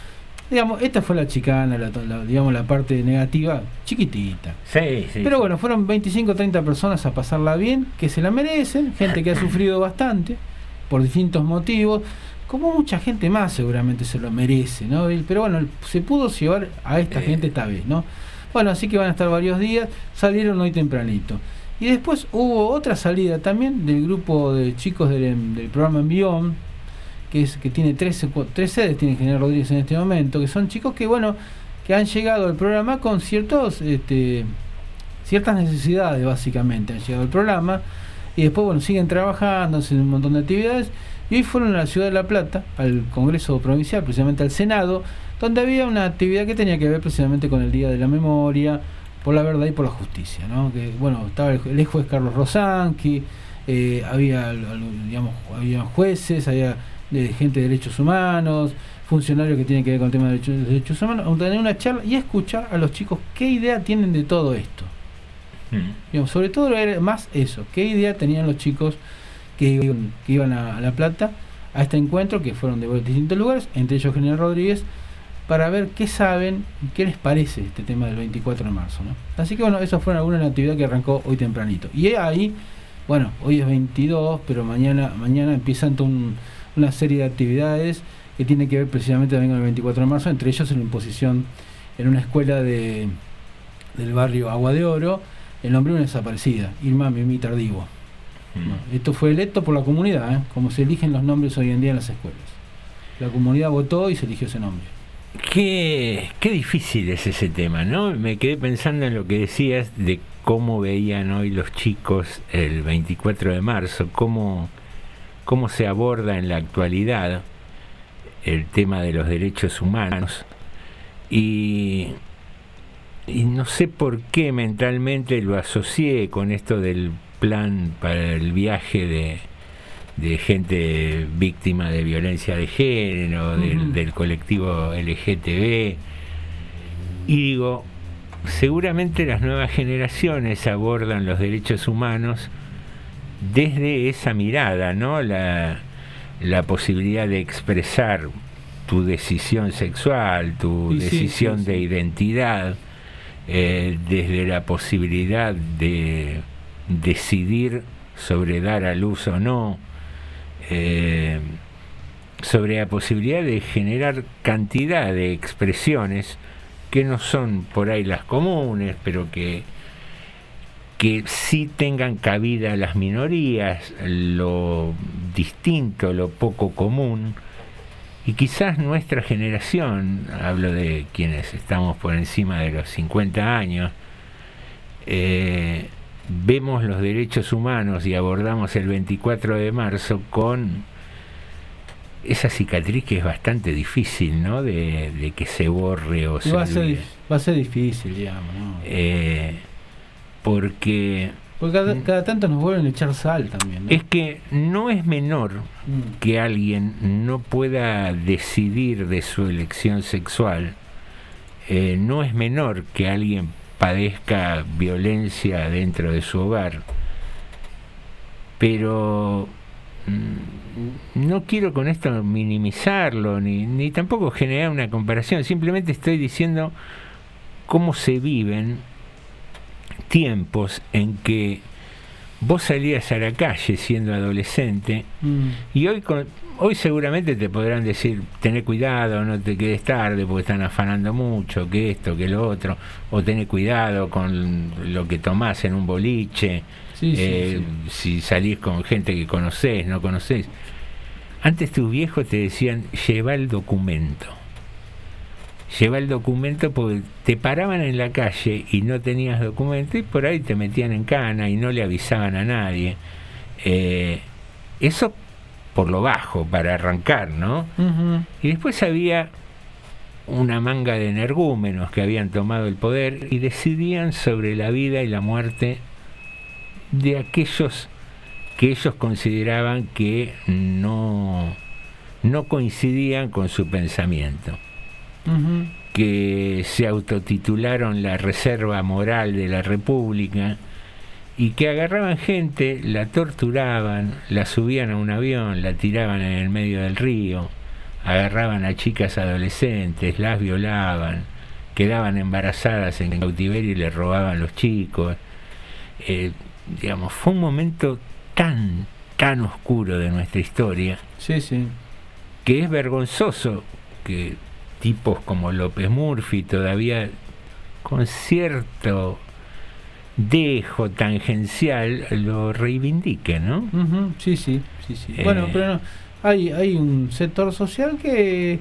digamos, esta fue la chicana, la, la- digamos, la parte negativa, chiquitita. Sí, sí. Pero bueno, fueron 25 o 30 personas a pasarla bien, que se la merecen, gente que ha sufrido *coughs* bastante, por distintos motivos, como mucha gente más seguramente se lo merece, ¿no? Pero bueno, se pudo llevar a esta Eh. gente esta vez, ¿no? Bueno, así que van a estar varios días, salieron hoy tempranito. Y después hubo otra salida también del grupo de chicos del, del programa Envión, que es que tiene tres, tres sedes, tiene General Rodríguez en este momento, que son chicos que, bueno, que han llegado al programa con ciertos este, ciertas necesidades básicamente han llegado al programa y después bueno siguen trabajando hacen un montón de actividades y hoy fueron a la ciudad de La Plata al Congreso Provincial precisamente al Senado donde había una actividad que tenía que ver precisamente con el Día de la Memoria por la verdad y por la justicia ¿no? que bueno estaba el, el juez Carlos Rosanqui eh, había digamos había jueces había eh, gente de derechos humanos funcionarios que tienen que ver con el tema de derechos, de derechos humanos, a tener una charla y a escuchar a los chicos qué idea tienen de todo esto. Mm. Digamos, sobre todo era más eso, qué idea tenían los chicos que iban, que iban a, a La Plata a este encuentro, que fueron de distintos lugares, entre ellos General Rodríguez, para ver qué saben qué les parece este tema del 24 de marzo. ¿no? Así que bueno, eso fue alguna actividad que arrancó hoy tempranito. Y ahí, bueno, hoy es 22, pero mañana, mañana empiezan toda un- una serie de actividades que tienen que ver precisamente también con el 24 de marzo, entre ellos en la imposición en una escuela de, del barrio Agua de Oro, el nombre de una desaparecida, Irma Mimi Tardivo. Bueno, esto fue electo por la comunidad, ¿eh? como se eligen los nombres hoy en día en las escuelas. La comunidad votó y se eligió ese nombre. Qué, qué difícil es ese tema, ¿no? Me quedé pensando en lo que decías de cómo veían hoy los chicos el 24 de marzo, cómo, cómo se aborda en la actualidad el tema de los derechos humanos y, y no sé por qué mentalmente lo asocié con esto del plan para el viaje de, de gente víctima de violencia de género, del colectivo LGTB. Y digo, seguramente las nuevas generaciones abordan los derechos humanos desde esa mirada, ¿no? La, la posibilidad de expresar tu decisión sexual, tu sí, decisión sí, sí. de identidad, eh, desde la posibilidad de decidir sobre dar a luz o no, eh, sobre la posibilidad de generar cantidad de expresiones que no son por ahí las comunes, pero que que sí tengan cabida las minorías, lo distinto, lo poco común, y quizás nuestra generación, hablo de quienes estamos por encima de los 50 años, eh, vemos los derechos humanos y abordamos el 24 de marzo con esa cicatriz que es bastante difícil, ¿no? De, de que se borre o se va, a ser, olvide. dif- va a ser difícil, digamos. ¿no? Eh, porque Porque cada, cada tanto nos vuelven a echar sal también. ¿no? es que no es menor Mm. que alguien no pueda decidir de su elección sexual, eh, no es menor que alguien padezca violencia dentro de su hogar, pero mm, no quiero con esto minimizarlo ni, ni tampoco generar una comparación, simplemente estoy diciendo cómo se viven tiempos en que vos salías a la calle siendo adolescente Mm. y hoy con- hoy seguramente te podrán decir tené cuidado, no te quedes tarde porque están afanando mucho, que esto, que lo otro, o tené cuidado con lo que tomás en un boliche, Sí, sí, eh, si salís con gente que conocés, no conocés. Antes tus viejos te decían lleva el documento. Lleva el documento porque te paraban en la calle y no tenías documento y por ahí te metían en cana y no le avisaban a nadie. Eh, eso por lo bajo, para arrancar, ¿no? Y después había una manga de energúmenos que habían tomado el poder y decidían sobre la vida y la muerte de aquellos que ellos consideraban que no, no coincidían con su pensamiento, Que se autotitularon la Reserva Moral de la República y que agarraban gente, la torturaban, la subían a un avión, la tiraban en el medio del río, agarraban a chicas adolescentes, las violaban, quedaban embarazadas en cautiverio y le robaban los chicos. Eh, digamos, fue un momento tan, tan oscuro de nuestra historia Sí, sí. que es vergonzoso que tipos como López Murphy todavía con cierto dejo tangencial lo reivindiquen, ¿no? Ujú, Sí, sí, sí, sí. Eh. Bueno, pero no, hay, hay un sector social que,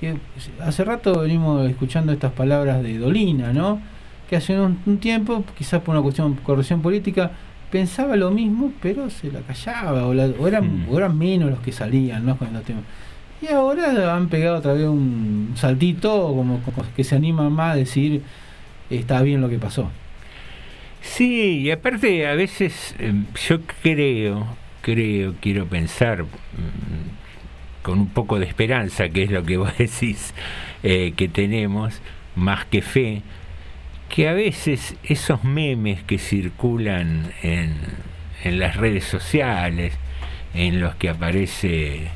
que hace rato venimos escuchando estas palabras de Dolina, ¿no? Que hace un, un tiempo, quizás por una cuestión de corrección política, pensaba lo mismo, pero se la callaba, o, la- o eran, Mm. o eran menos los que salían, ¿no? Con estos temas. Y ahora han pegado otra vez un saltito, como, que se anima más a decir, está bien lo que pasó. Sí, y aparte a veces eh, yo creo, creo, quiero pensar mm, con un poco de esperanza, que es lo que *laughs* vos decís eh, que tenemos, más que fe, que a veces esos memes que circulan en las redes sociales, en los que aparece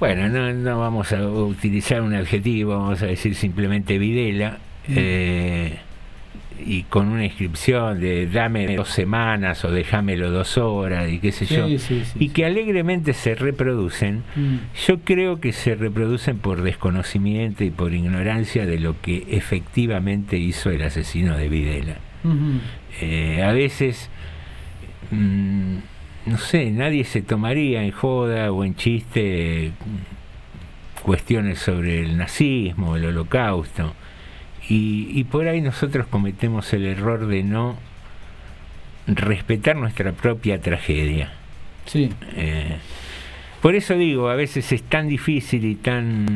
bueno, no, no vamos a utilizar un adjetivo, vamos a decir simplemente Videla, eh, y con una inscripción de dame dos semanas o déjamelo dos horas y qué sé Sí, yo, sí, sí, y que alegremente se reproducen, Mm. yo creo que se reproducen por desconocimiento y por ignorancia de lo que efectivamente hizo el asesino de Videla. Eh, a veces, mm, no sé, nadie se tomaría en joda o en chiste cuestiones sobre el nazismo, el holocausto. Y, y por ahí nosotros cometemos el error de no respetar nuestra propia tragedia. Sí. Eh, por eso digo, a veces es tan difícil y tan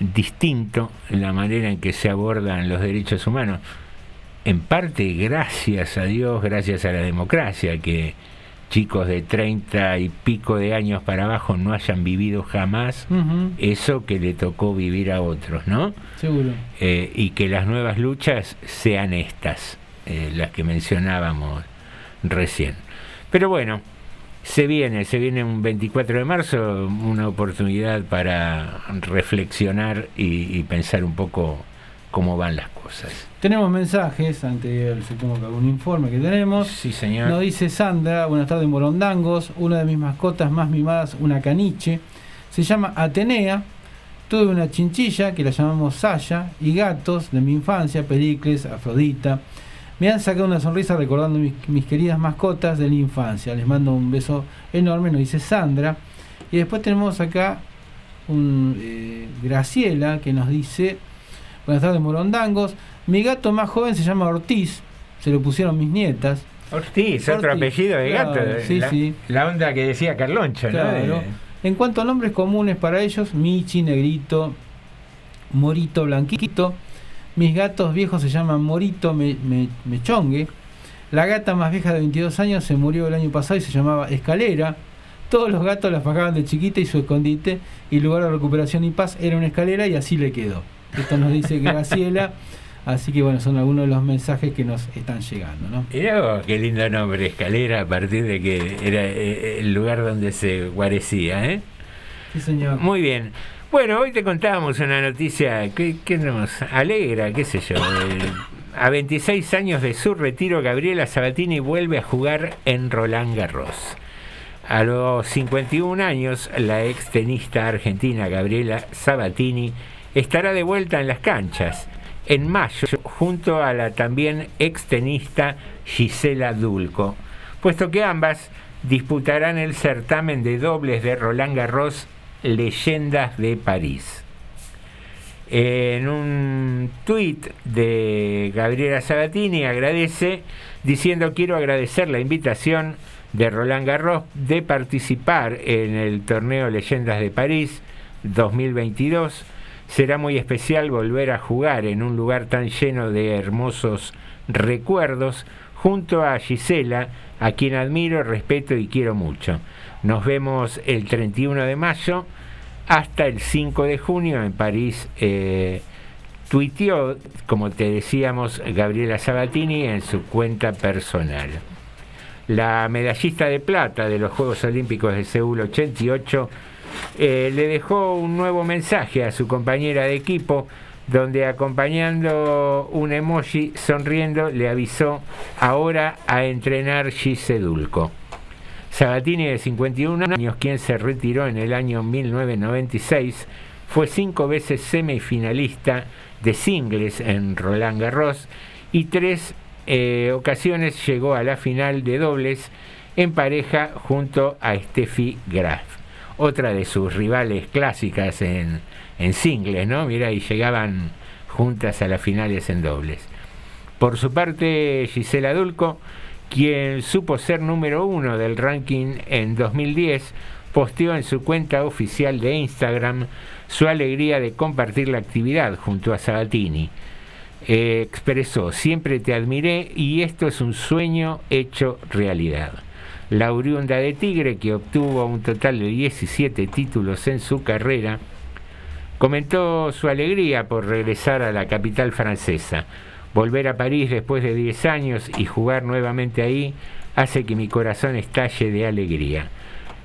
distinto la manera en que se abordan los derechos humanos. En parte gracias a Dios, gracias a la democracia, que chicos de 30 y pico de años para abajo no hayan vivido jamás eso que le tocó vivir a otros, ¿no? Seguro. Eh, y que las nuevas luchas sean estas, eh, las que mencionábamos recién. Pero bueno, se viene, se viene un 24 de marzo, una oportunidad para reflexionar y, y pensar un poco cómo van las cosas. Tenemos mensajes, ante supongo que algún informe que tenemos. Sí, señor. Nos dice Sandra, buenas tardes Morondangos, una de mis mascotas más mimadas, una caniche, se llama Atenea, tuve una chinchilla que la llamamos Saya y gatos de mi infancia, Pericles, Afrodita. Me han sacado una sonrisa recordando mis, mis queridas mascotas de la infancia. Les mando un beso enorme, nos dice Sandra. Y después tenemos acá un eh, Graciela que nos dice, buenas tardes Morondangos, mi gato más joven se llama Ortiz, se lo pusieron mis nietas. Ortiz, otro apellido de claro, gato. sí, la, sí. la onda que decía Carloncho, ¿no? Claro. De- En cuanto a nombres comunes para ellos, Michi, Negrito, Morito, Blanquito. Mis gatos viejos se llaman Morito, Me- Me- Mechongue. La gata más vieja de 22 años se murió el año pasado y se llamaba Escalera. Todos los gatos la pagaban de chiquita y su escondite y lugar de recuperación y paz era una escalera y así le quedó. Esto nos dice Graciela. Así que bueno, son algunos de los mensajes que nos están llegando, ¿no? Mirá vos, qué lindo nombre, escalera, a partir de que era eh, el lugar donde se guarecía, ¿eh? Sí, señor. Muy bien. Bueno, hoy te contábamos una noticia que, que nos alegra, qué sé yo. eh, a 26 años de su retiro, Gabriela Sabatini vuelve a jugar en Roland Garros. A los 51 años, la ex tenista argentina Gabriela Sabatini estará de vuelta en las canchas en mayo junto a la también ex tenista Gisela Dulco, puesto que ambas disputarán el certamen de dobles de Roland Garros Leyendas de París. En un tuit de Gabriela Sabatini agradece diciendo quiero agradecer la invitación de Roland Garros de participar en el torneo Leyendas de París 2022. Será muy especial volver a jugar en un lugar tan lleno de hermosos recuerdos junto a Gisela, a quien admiro, respeto y quiero mucho. Nos vemos el 31 de mayo hasta el 5 de junio en París. Eh, como te decíamos, Gabriela Sabatini en su cuenta personal. La medallista de plata de los Juegos Olímpicos de Seúl 88 eh, le dejó un nuevo mensaje a su compañera de equipo donde acompañando un emoji sonriendo le avisó ahora a entrenar Gise Dulco. Sabatini de 51 años, quien se retiró en el año 1996, fue cinco veces semifinalista de singles en Roland Garros y tres eh, ocasiones llegó a la final de dobles en pareja junto a Steffi Graf, otra de sus rivales clásicas en, en singles, ¿no? Mira, y llegaban juntas a las finales en dobles. Por su parte, Gisela Dulco, quien supo ser número uno del ranking en 2010, posteó en su cuenta oficial de Instagram su alegría de compartir la actividad junto a Sabatini. Eh, expresó, siempre te admiré y esto es un sueño hecho realidad. La oriunda de Tigre, que obtuvo un total de 17 títulos en su carrera, comentó su alegría por regresar a la capital francesa. Volver a París después de 10 años y jugar nuevamente ahí hace que mi corazón estalle de alegría.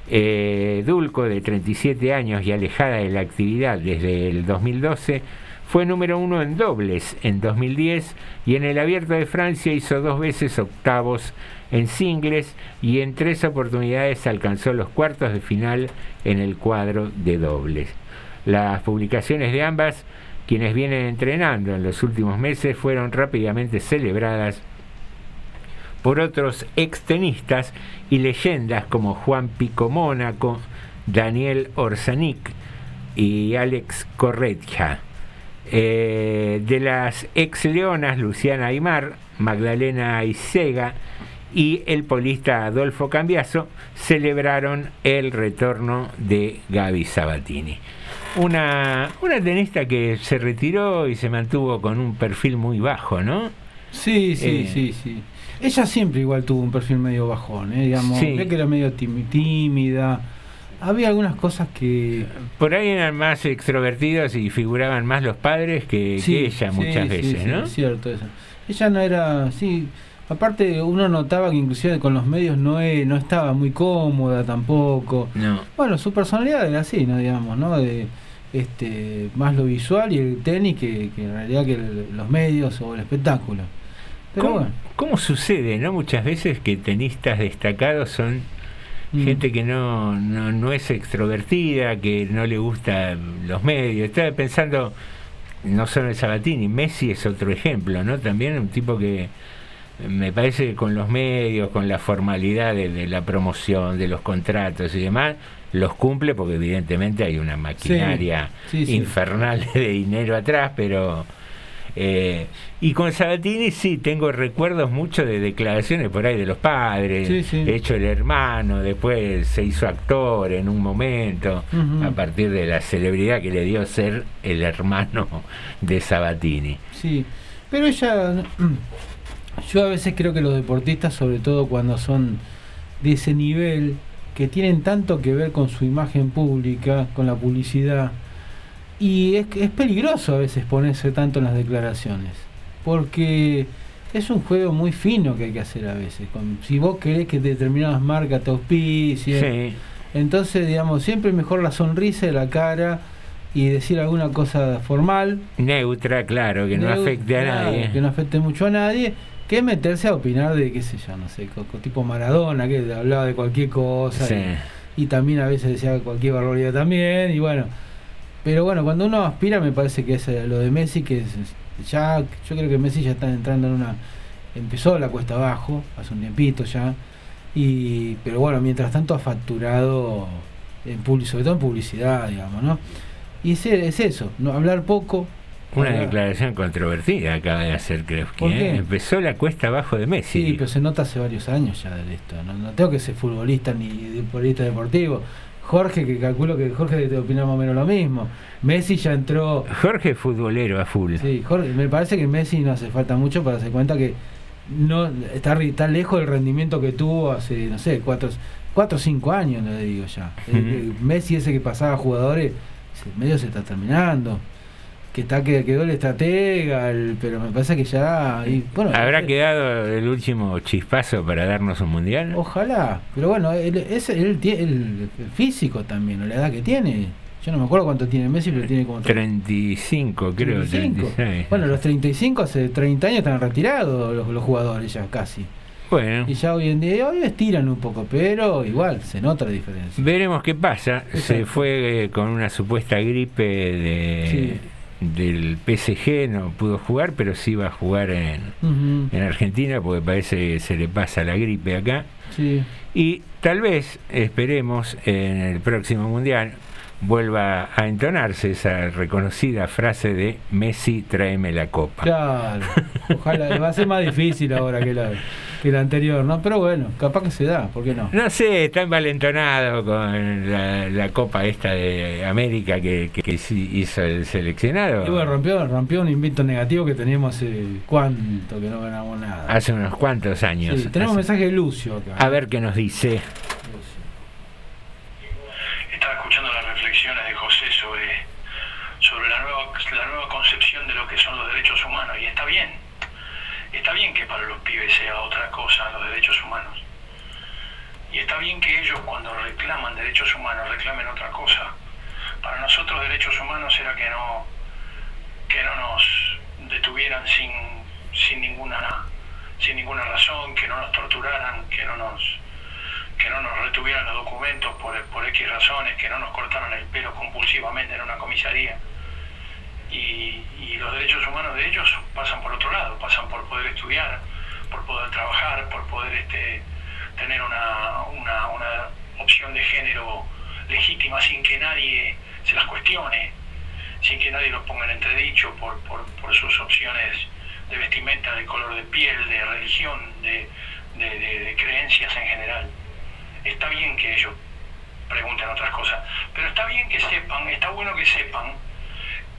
Eh, Dulco, de 37 años y alejada de la actividad desde el 2012, fue número uno en dobles en 2010 y en el Abierto de Francia hizo dos veces octavos en singles y en tres oportunidades alcanzó los cuartos de final en el cuadro de dobles. Las publicaciones de ambas, quienes vienen entrenando en los últimos meses, fueron rápidamente celebradas por otros extenistas y leyendas como Juan Pico Mónaco, Daniel Orsanic y Alex Corretja. Eh, de las ex leonas Luciana Aymar, Magdalena Isega y el polista Adolfo Cambiaso celebraron el retorno de Gaby Sabatini. Una, una tenista que se retiró y se mantuvo con un perfil muy bajo, ¿no? Sí, sí, Eh, sí, sí. Ella siempre igual tuvo un perfil medio bajón, ¿eh? digamos, Sí. que era medio tímida. Había algunas cosas que Por ahí eran más extrovertidos y figuraban más los padres que, que ella muchas sí, veces, sí, ¿no? es cierto eso. Ella no era, sí, aparte uno notaba que inclusive con los medios no, e- no estaba muy cómoda tampoco. No. Bueno, su personalidad era así, ¿no? Digamos, ¿no? De, este, más lo visual y el tenis que, que en realidad que el- los medios o el espectáculo. Pero ¿Cómo, bueno. cómo sucede, no? Muchas veces que tenistas destacados son Mm. gente que no, no, no es extrovertida, que no le gustan los medios. Estaba pensando, no solo en Sabatini, Messi es otro ejemplo, ¿no? También un tipo que me parece que con los medios, con la formalidad de, de la promoción, de los contratos y demás, los cumple porque evidentemente hay una maquinaria Sí, sí. infernal de dinero atrás, pero... eh, y con Sabatini sí, tengo recuerdos mucho de declaraciones por ahí de los padres, hecho el hermano, después se hizo actor en un momento, a partir de la celebridad que le dio ser el hermano de Sabatini. Sí, pero ella, yo a veces creo que los deportistas, sobre todo cuando son de ese nivel, que tienen tanto que ver con su imagen pública, con la publicidad, y es, es peligroso a veces ponerse tanto en las declaraciones, porque es un juego muy fino que hay que hacer a veces. Con- si vos querés que determinadas marcas te auspicien, Sí. entonces, digamos, siempre mejor la sonrisa de la cara y decir alguna cosa formal Neutra, claro, que no afecte a nadie. Que no afecte mucho a nadie, que meterse a opinar de, qué sé yo, no sé, tipo Maradona, que hablaba de cualquier cosa. Sí. Y, y también a veces decía cualquier barbaridad también, y bueno. Pero bueno, cuando uno aspira, me parece que es eh, lo de Messi, que es, ya, yo creo que Messi ya está entrando en una. Empezó la cuesta abajo, hace un tiempito ya. Y, pero bueno, mientras tanto ha facturado, en sobre todo en publicidad, digamos, ¿no? Y es, es eso, no hablar poco. Una hablar- declaración controvertida acaba de hacer. ¿Por ¿eh? Empezó la cuesta abajo de Messi. Sí, pero se nota hace varios años ya de esto. No, no tengo que ser futbolista ni deportista deportivo. Jorge, que calculo que Jorge debe opinar más o menos lo mismo. Messi ya entró. Jorge es futbolero a full. Sí, Jorge, me parece que Messi no hace falta mucho para darse cuenta que no está, está lejos del rendimiento que tuvo hace, no sé, cuatro cuatro o cinco años, le digo ya. Ujú. el Messi ese que pasaba a jugadores, medio se está terminando. Que está que quedó el estratega, el- pero me parece que ya. y, bueno, ¿Habrá quedado el último chispazo para darnos un mundial? Ojalá, pero bueno, él, es, el, el físico también, la edad que tiene. Yo no me acuerdo cuánto tiene Messi, pero tiene como 35, creo. 35. 36. Bueno, los 35 hace 30 años están retirados los, los jugadores ya casi. Bueno, Y ya hoy en día, hoy estiran un poco, pero igual se nota la diferencia. veremos qué pasa. Se fue eh, con una supuesta gripe de, del PSG, no pudo jugar, pero sí va a jugar en, en Argentina porque parece que se le pasa la gripe acá. Sí, Y tal vez, esperemos, en el próximo Mundial vuelva a entonarse esa reconocida frase de Messi, tráeme la copa. claro. Ojalá, va a ser más difícil ahora que la, que la anterior, ¿no? Pero bueno, capaz que se da, ¿por qué no? No sé, está envalentonado con la, la copa esta de América que, que, hizo el seleccionado. Y bueno, rompió, rompió un invito negativo que teníamos hace cuánto que no ganamos nada. Hace unos cuantos años. Sí, tenemos un Hace- mensaje de Lucio acá. A ver qué nos dice. Estaba escuchando las reflexiones de José sobre, sobre la, nueva, la nueva concepción de lo que son los derechos humanos. Y está bien. Está bien que para los pibes sea otra cosa los derechos humanos. Y está bien que ellos cuando reclaman derechos humanos reclamen otra cosa. Para nosotros derechos humanos era que no, que no nos detuvieran sin, sin, ninguna, sin ninguna razón, que no nos torturaran, que no nos, que no nos retuvieran los documentos por, por X razones, que no nos cortaran el pelo compulsivamente en una comisaría. Y, y los derechos humanos de ellos pasan por otro lado, pasan por poder estudiar, por poder trabajar, por poder este, tener una, una, una opción de género legítima sin que nadie se las cuestione, sin que nadie los ponga en entredicho por, por, por sus opciones de vestimenta, de color de piel, de religión, de, de- creencias en general. Está bien que ellos pregunten otras cosas, pero está bien que sepan, está bueno que sepan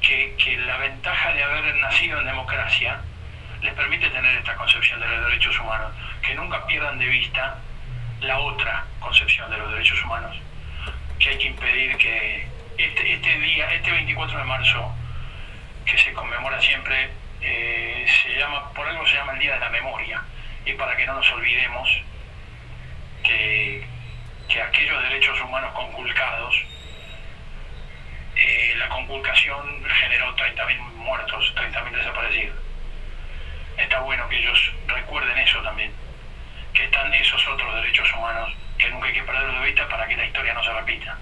que, que la ventaja de haber nacido en democracia les permite tener esta concepción de los derechos humanos, que nunca pierdan de vista la otra concepción de los derechos humanos, que hay que impedir que este, este día, este 24 de marzo, que se conmemora siempre, eh, se llama, por algo se llama el Día de la Memoria, y para que no nos olvidemos que, que aquellos derechos humanos conculcados, eh, la conculcación generó 30.000 muertos, 30.000 desaparecidos. Está bueno que ellos recuerden eso también, que están esos otros derechos humanos que nunca hay que perderlos de vista para que la historia no se repita.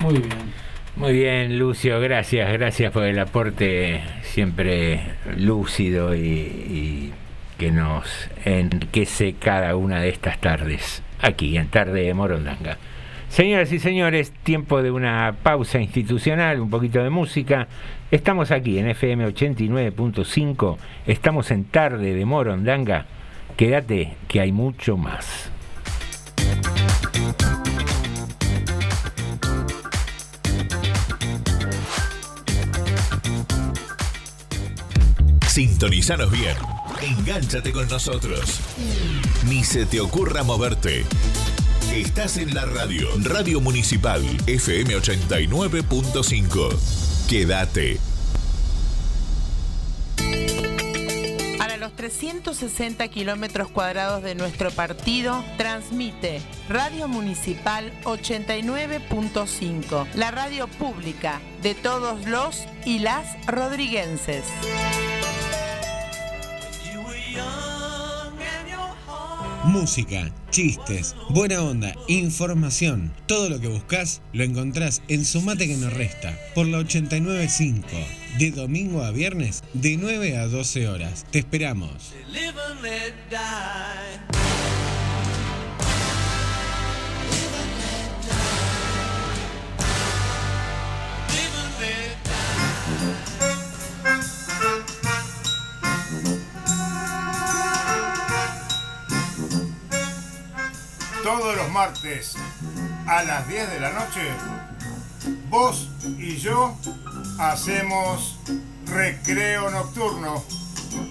Muy bien. Muy bien, Lucio, gracias, gracias por el aporte siempre lúcido y, y que nos enriquece cada una de estas tardes, aquí en Tarde de Morondanga. Señoras y señores, tiempo de una pausa institucional, un poquito de música. Estamos aquí en FM 89.5, estamos en Tarde de Morondanga. Quédate que hay mucho más. Sintonizanos bien. Engánchate con nosotros. Ni se te ocurra moverte. Estás en la radio. Radio Municipal FM 89.5. Quédate. Para los 360 kilómetros cuadrados de nuestro partido, transmite Radio Municipal 89.5, la radio pública de todos los y las rodriguenses. Música, chistes, buena onda, información. Todo lo que buscas lo encontrás en Sumate que nos resta por la 895. De domingo a viernes, de 9 a 12 horas. Te esperamos. Todos los martes a las 10 de la noche, vos y yo hacemos recreo nocturno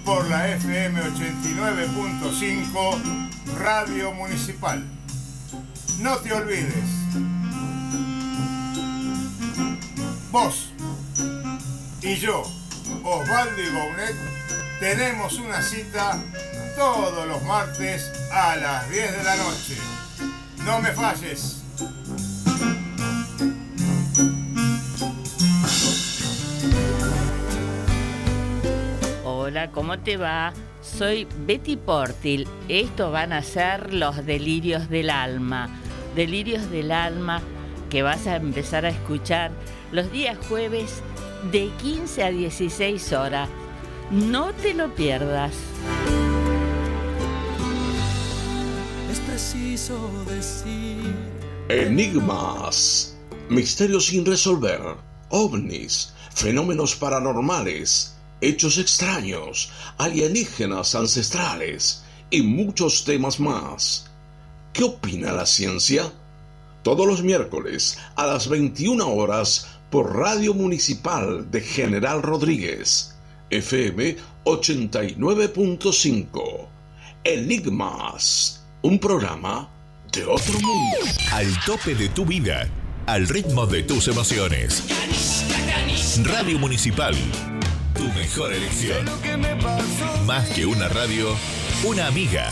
por la FM 89.5 Radio Municipal. No te olvides. Vos y yo, Osvaldo y Bounet, tenemos una cita todos los martes a las 10 de la noche. No me falles. Hola, ¿cómo te va? Soy Betty Portil. Estos van a ser los delirios del alma. Delirios del alma que vas a empezar a escuchar los días jueves de 15 a 16 horas. No te lo pierdas. Es preciso decir. Enigmas, misterios sin resolver, ovnis, fenómenos paranormales, hechos extraños, alienígenas ancestrales y muchos temas más. ¿Qué opina la ciencia? Todos los miércoles a las 21 horas por Radio Municipal de General Rodríguez, FM 89.5. Enigmas, un programa de otro mundo. Al tope de tu vida, al ritmo de tus emociones. Radio Municipal, tu mejor elección. Más que una radio, una amiga.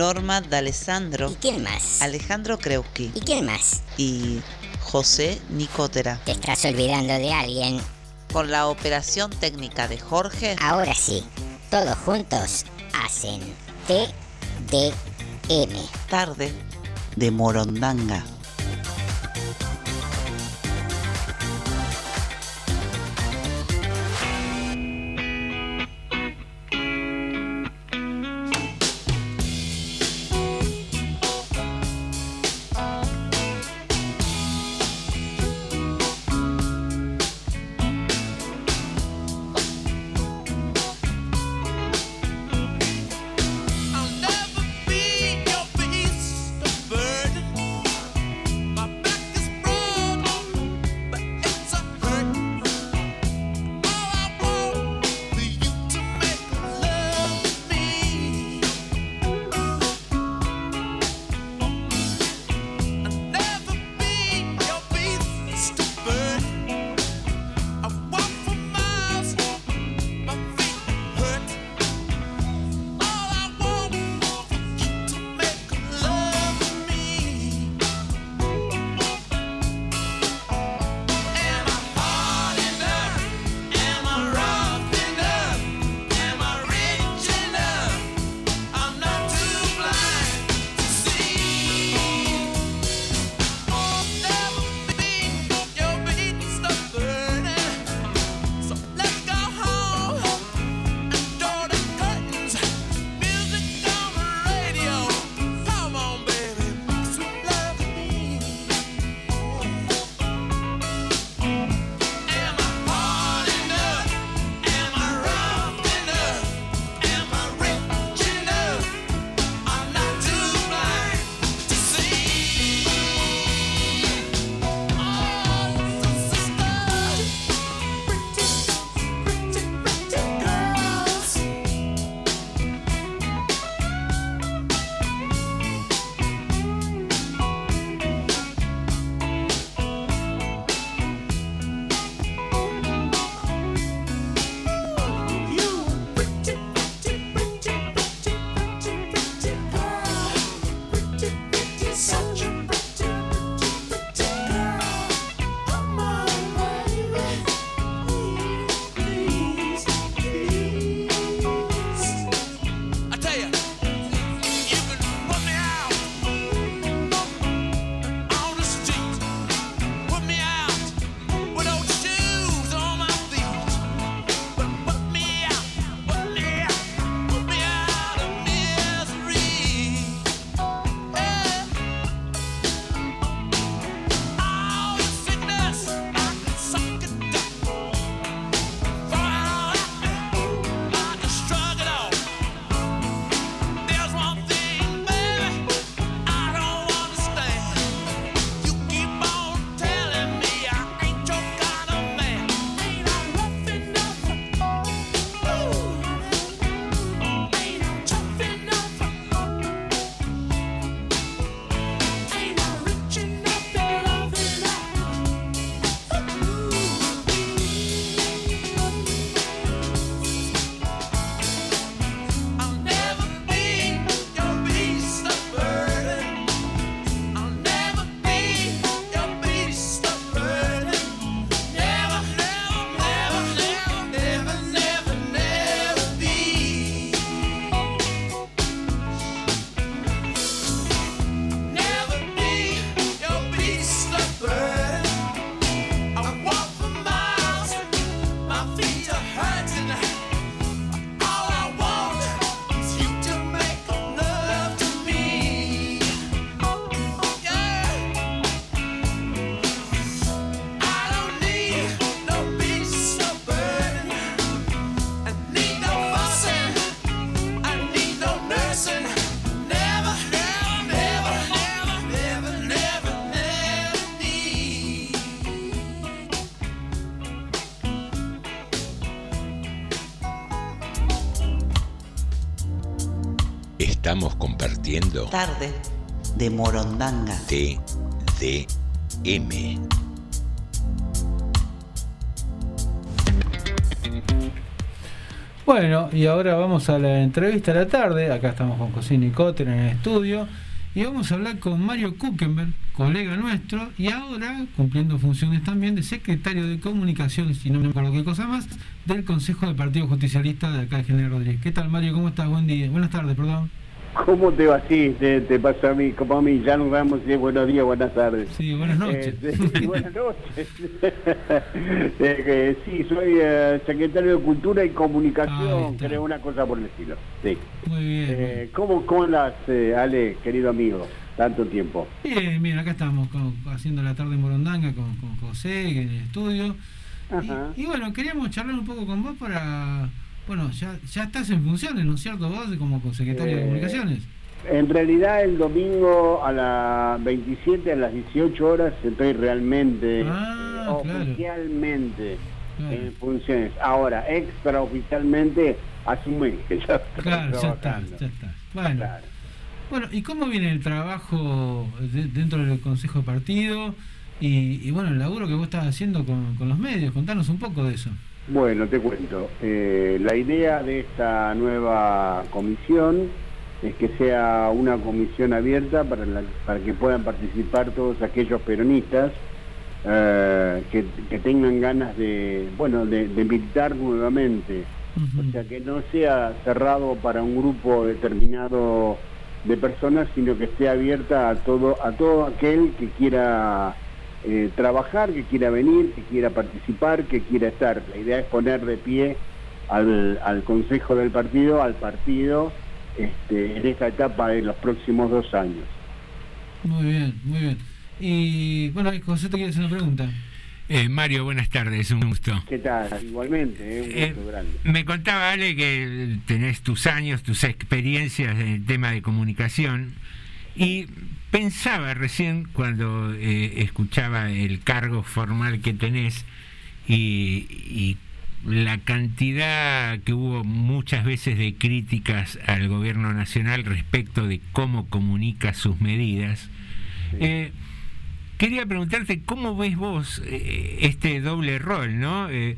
Norma D'Alessandro. ¿Y quién más? Alejandro Kreuski. ¿Y quién más? Y José Nicotera. Te estás olvidando de alguien. Con la operación técnica de Jorge. Ahora sí, todos juntos hacen TDM. Tarde de Morondanga. Tarde de Morondanga. TDM. Bueno, y ahora vamos a la entrevista de la tarde. Acá estamos con Cocina y Cotter en el estudio. Y vamos a hablar con Mario Kuckenberg, colega nuestro, y ahora cumpliendo funciones también de secretario de comunicación, si no me acuerdo qué cosa más, del Consejo del Partido Justicialista de acá de General Rodríguez. ¿Qué tal, Mario? ¿Cómo estás? Buen día. Buenas tardes, perdón. ¿Cómo te va? Sí, te, te pasa a mí, como a mí. Ya nos vamos y buenos días, buenas tardes. Sí, buenas noches. Eh, sí, buenas noches. *laughs* *laughs* Eh, sí, soy eh, secretario de Cultura y Comunicación, creo una cosa por el estilo. Sí. Muy bien. Eh, ¿cómo, ¿Cómo eh, Ale, querido amigo? Tanto tiempo. Bien, bien, acá estamos con- haciendo la tarde en Morondanga con, con José en el estudio. Ajá. Y, y bueno, queríamos charlar un poco con vos para. Bueno, ya, ya estás en funciones, ¿no es cierto? Vos como secretario de Eh, comunicaciones. En realidad el domingo a las 27, a las 18 horas, estoy realmente, Ah, eh, oficialmente Claro. en funciones. Ahora, extraoficialmente, asume que ya estoy Claro, ya está, ya está. Bueno, Claro. bueno, ¿y cómo viene el trabajo de- dentro del Consejo de Partido? Y, y bueno, el laburo que vos estás haciendo con, con los medios, contanos un poco de eso. Bueno, te cuento. Eh, la idea de esta nueva comisión es que sea una comisión abierta para, la- para que puedan participar todos aquellos peronistas eh, que, que tengan ganas de, bueno, de, de militar nuevamente. O sea, que no sea cerrado para un grupo determinado de personas, sino que esté abierta a todo, a todo aquel que quiera eh, trabajar, que quiera venir, que quiera participar, que quiera estar. La idea es poner de pie al, al Consejo del Partido, al partido, este, en esta etapa de los próximos dos años. Muy bien, muy bien. Y bueno, José te quiere hacer una pregunta. Eh, Mario, buenas tardes, un gusto. ¿Qué tal? Igualmente, eh, un Eh, gusto grande. Me contaba Ale que tenés tus años, tus experiencias en el tema de comunicación y pensaba recién cuando eh, escuchaba el cargo formal que tenés y, y la cantidad que hubo muchas veces de críticas al gobierno nacional respecto de cómo comunica sus medidas. Eh, quería preguntarte cómo ves vos eh, este doble rol, ¿no? Eh,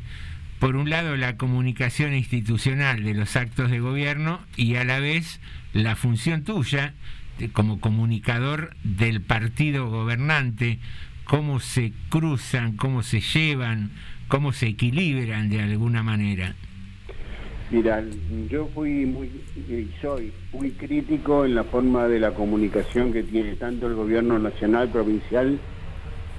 por un lado la comunicación institucional de los actos de gobierno y a la vez la función tuya como comunicador del partido gobernante, cómo se cruzan, cómo se llevan, cómo se equilibran de alguna manera. Mira, yo fui muy, y soy muy crítico en la forma de la comunicación que tiene tanto el gobierno nacional, provincial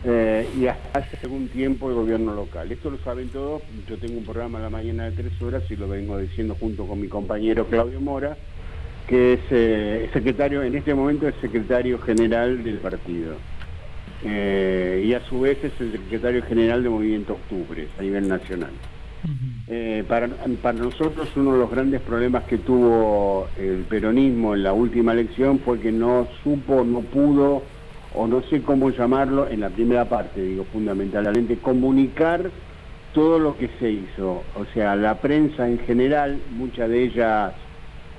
eh, y hasta hace algún tiempo el gobierno local. Esto lo saben todos, yo tengo un programa a la mañana de tres horas y lo vengo diciendo junto con mi compañero Claudio Mora, que es eh, secretario, en este momento es secretario general del partido. Eh, y a su vez es el secretario general de Movimiento Octubre a nivel nacional. Eh, para, para nosotros uno de los grandes problemas que tuvo el peronismo en la última elección fue que no supo, no pudo, o no sé cómo llamarlo, en la primera parte, digo, fundamentalmente, comunicar todo lo que se hizo. O sea, la prensa en general, mucha de ellas,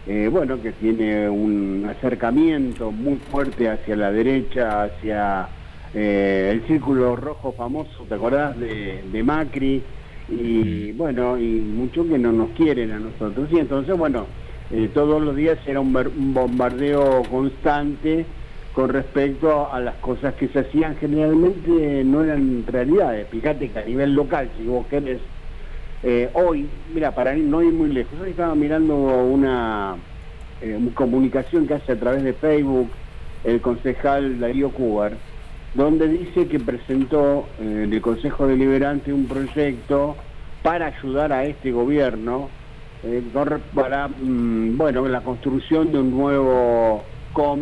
eh, bueno, que tiene un acercamiento muy fuerte hacia la derecha, hacia eh, el círculo rojo famoso, ¿te acordás? De, de Macri, y bueno, y mucho que no nos quieren a nosotros. Y entonces, bueno, eh, todos los días era un, un bombardeo constante con respecto a las cosas que se hacían generalmente no eran realidades. Fíjate que a nivel local, si vos querés, eh, hoy, mira, para no ir muy lejos, hoy estaba mirando una, eh, comunicación que hace a través de Facebook el concejal Darío Cubar, donde dice que presentó eh, en el Consejo Deliberante un proyecto para ayudar a este gobierno eh, para mm, bueno la construcción de un nuevo COM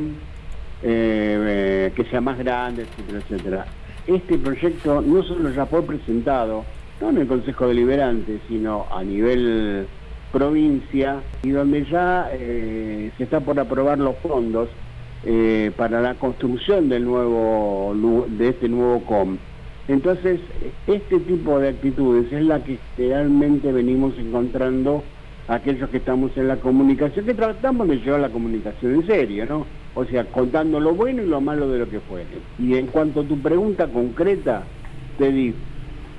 eh, eh, que sea más grande, etcétera, etcétera. Este proyecto no solo ya fue presentado, no en el Consejo Deliberante, sino a nivel provincia, y donde ya eh, se está por aprobar los fondos eh, para la construcción del nuevo de este nuevo COM. Entonces, este tipo de actitudes es la que realmente venimos encontrando aquellos que estamos en la comunicación, que tratamos de llevar la comunicación en serio, ¿no? O sea, contando lo bueno y lo malo de lo que fue. Y en cuanto a tu pregunta concreta, te digo,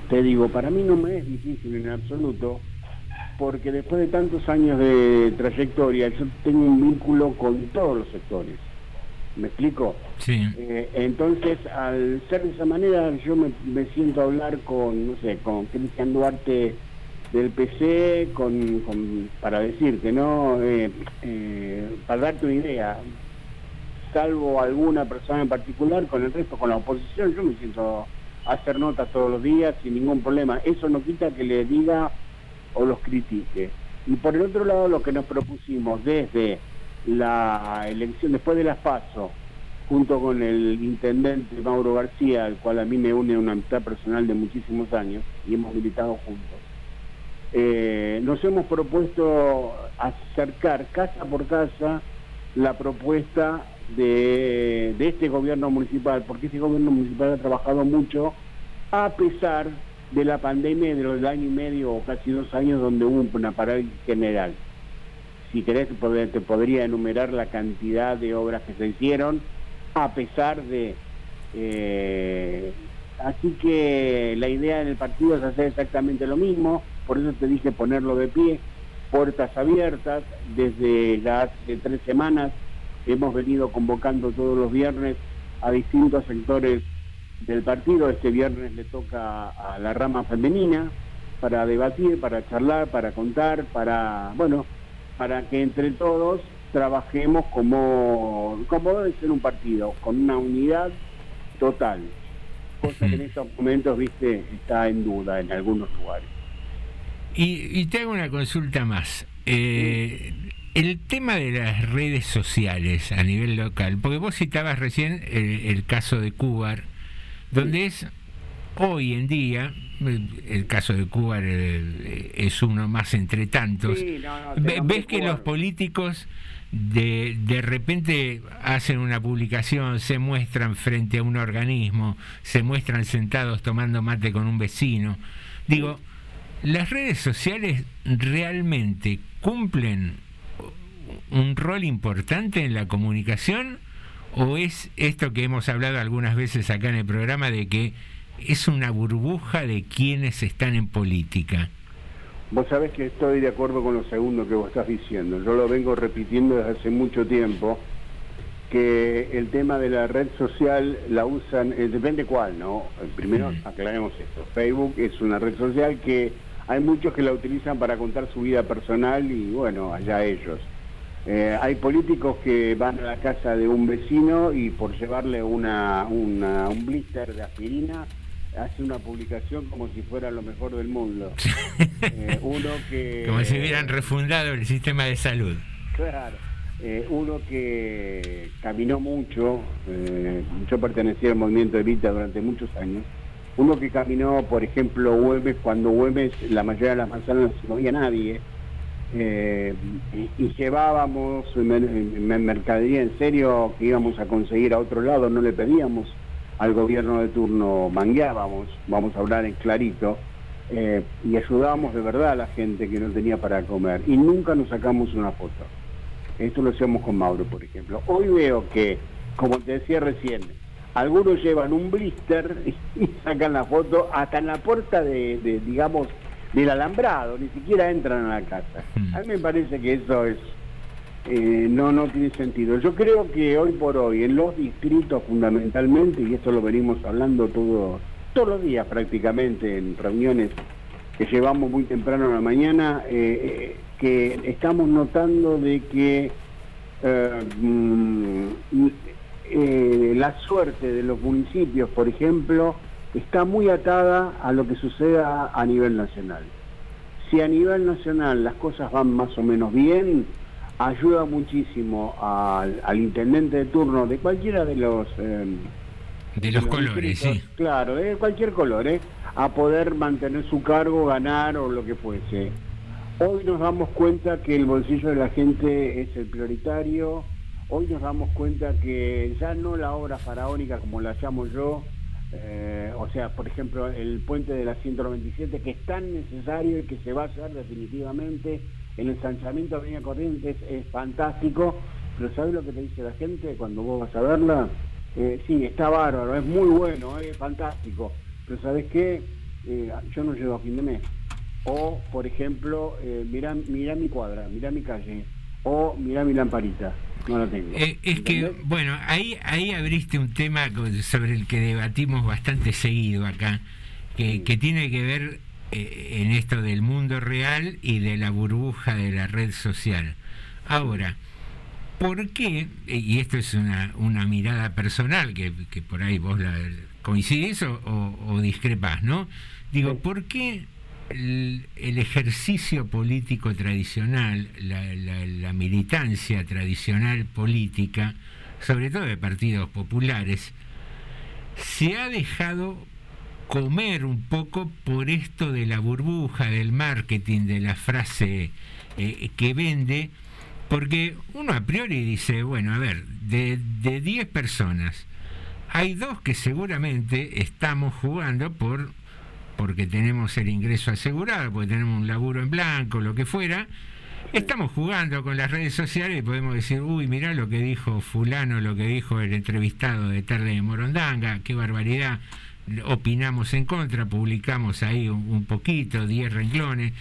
te digo, para mí no me es difícil en absoluto porque después de tantos años de trayectoria, yo tengo un vínculo con todos los sectores. ¿Me explico? Sí. Eh, entonces, al ser de esa manera, yo me, me siento a hablar con, no sé, con Cristian Duarte del PC, con, con- para decirte, ¿no? Eh, eh, para darte una idea, salvo alguna persona en particular, con el resto, con la oposición, yo me siento hacer notas todos los días sin ningún problema. Eso no quita que le diga o los critique. Y por el otro lado, lo que nos propusimos desde la elección, después de las PASO, junto con el intendente Mauro García, al cual a mí me une una amistad personal de muchísimos años, y hemos militado juntos, eh, nos hemos propuesto acercar casa por casa la propuesta de, este gobierno municipal, porque este gobierno municipal ha trabajado mucho a pesar de la pandemia de los año y medio o casi dos años donde hubo una parálisis general. Si querés te pod- te podría enumerar la cantidad de obras que se hicieron a pesar de... eh, así que la idea en el partido es hacer exactamente lo mismo, por eso te dije ponerlo de pie, puertas abiertas, desde ya hace tres semanas hemos venido convocando todos los viernes a distintos sectores del partido. Este viernes le toca a la rama femenina para debatir, para charlar, para contar, para, bueno, para que entre todos trabajemos como, como debe ser un partido, con una unidad total. Cosa que en estos momentos, viste, está en duda en algunos lugares. Y, y te hago una consulta más. Eh, el tema de las redes sociales a nivel local, porque vos citabas recién el, el caso de Cuba, donde es hoy en día, eh, el caso de Cuba eh, es uno más entre tantos, Sí, no, no, Ve- tengamos ves que los políticos de, de repente hacen una publicación, se muestran frente a un organismo, se muestran sentados tomando mate con un vecino. Digo, ¿las redes sociales realmente cumplen un rol importante en la comunicación? ¿O es esto que hemos hablado algunas veces acá en el programa de que es una burbuja de quienes están en política? Vos sabés que estoy de acuerdo con lo segundo que vos estás diciendo. Yo lo vengo repitiendo desde hace mucho tiempo, que el tema de la red social la usan, eh, depende cuál, ¿no? Primero aclaremos esto. Facebook es una red social que hay muchos que la utilizan para contar su vida personal y bueno, allá ellos. Eh, hay políticos que van a la casa de un vecino y por llevarle una, una- un blister de aspirina hace una publicación como si fuera lo mejor del mundo. *laughs* Eh, uno que... Como si hubieran refundado el sistema de salud. Claro. Eh, uno que caminó mucho, yo pertenecía al movimiento Evita durante muchos años, uno que caminó, por ejemplo, Güemes, cuando Güemes, la mayoría de las manzanas no había nadie, eh, y, llevábamos mer- mer- mercadería en serio que íbamos a conseguir a otro lado, no le pedíamos al gobierno de turno, mangueábamos, vamos a hablar en clarito, eh, y ayudábamos de verdad a la gente que no tenía para comer, y nunca nos sacamos una foto. Esto lo hacemos con Mauro, por ejemplo. Hoy veo que, como te decía recién, algunos llevan un blister *laughs* y sacan la foto hasta en la puerta de, digamos, del alambrado, ni siquiera entran a la casa. A mí me parece que eso es eh, no no tiene sentido. Yo creo que hoy por hoy en los distritos fundamentalmente y esto lo venimos hablando todo todos los días prácticamente en reuniones que llevamos muy temprano en la mañana, eh, eh, que estamos notando de que mm, eh, la suerte de los municipios, por ejemplo, está muy atada a lo que suceda a nivel nacional. Si a nivel nacional las cosas van más o menos bien, ayuda muchísimo al, al intendente de turno de cualquiera de los... eh, De los colores, sí. Claro, de cualquier color, ¿eh? a poder mantener su cargo, ganar o lo que fuese. Hoy nos damos cuenta que el bolsillo de la gente es el prioritario, hoy nos damos cuenta que ya no la obra faraónica como la llamo yo, eh, o sea, por ejemplo, el puente de la 197, que es tan necesario y que se va a hacer definitivamente, el ensanchamiento de Avenida Corrientes es fantástico, pero ¿sabes lo que te dice la gente cuando vos vas a verla? Eh, sí, está bárbaro, es muy bueno, es fantástico, pero ¿sabes qué? Eh, yo no llego a fin de mes. O, por ejemplo, eh, mira, mira mi cuadra, mira mi calle, o mira mi lamparita. No la tengo. Eh, es que, bueno, ahí, ahí abriste un tema sobre el que debatimos bastante seguido acá, que, que tiene que ver eh, en esto del mundo real y de la burbuja de la red social. Ahora, ¿por qué? eh, Y esto es una, una mirada personal, que, que por ahí vos la coincidís o, o- o discrepás, ¿no? Digo, ¿por qué el, ejercicio político tradicional, la, militancia tradicional política, sobre todo de partidos populares, se ha dejado comer un poco por esto de la burbuja, del marketing, de la frase eh, que vende, porque uno a priori dice, bueno, a ver, de de 10 personas, hay dos que seguramente estamos jugando por porque tenemos el ingreso asegurado, porque tenemos un laburo en blanco, lo que fuera, estamos jugando con las redes sociales y podemos decir, uy, mirá lo que dijo fulano, lo que dijo el entrevistado de Tarde de Morondanga, qué barbaridad, opinamos en contra, publicamos ahí un, un poquito, 10 renglones,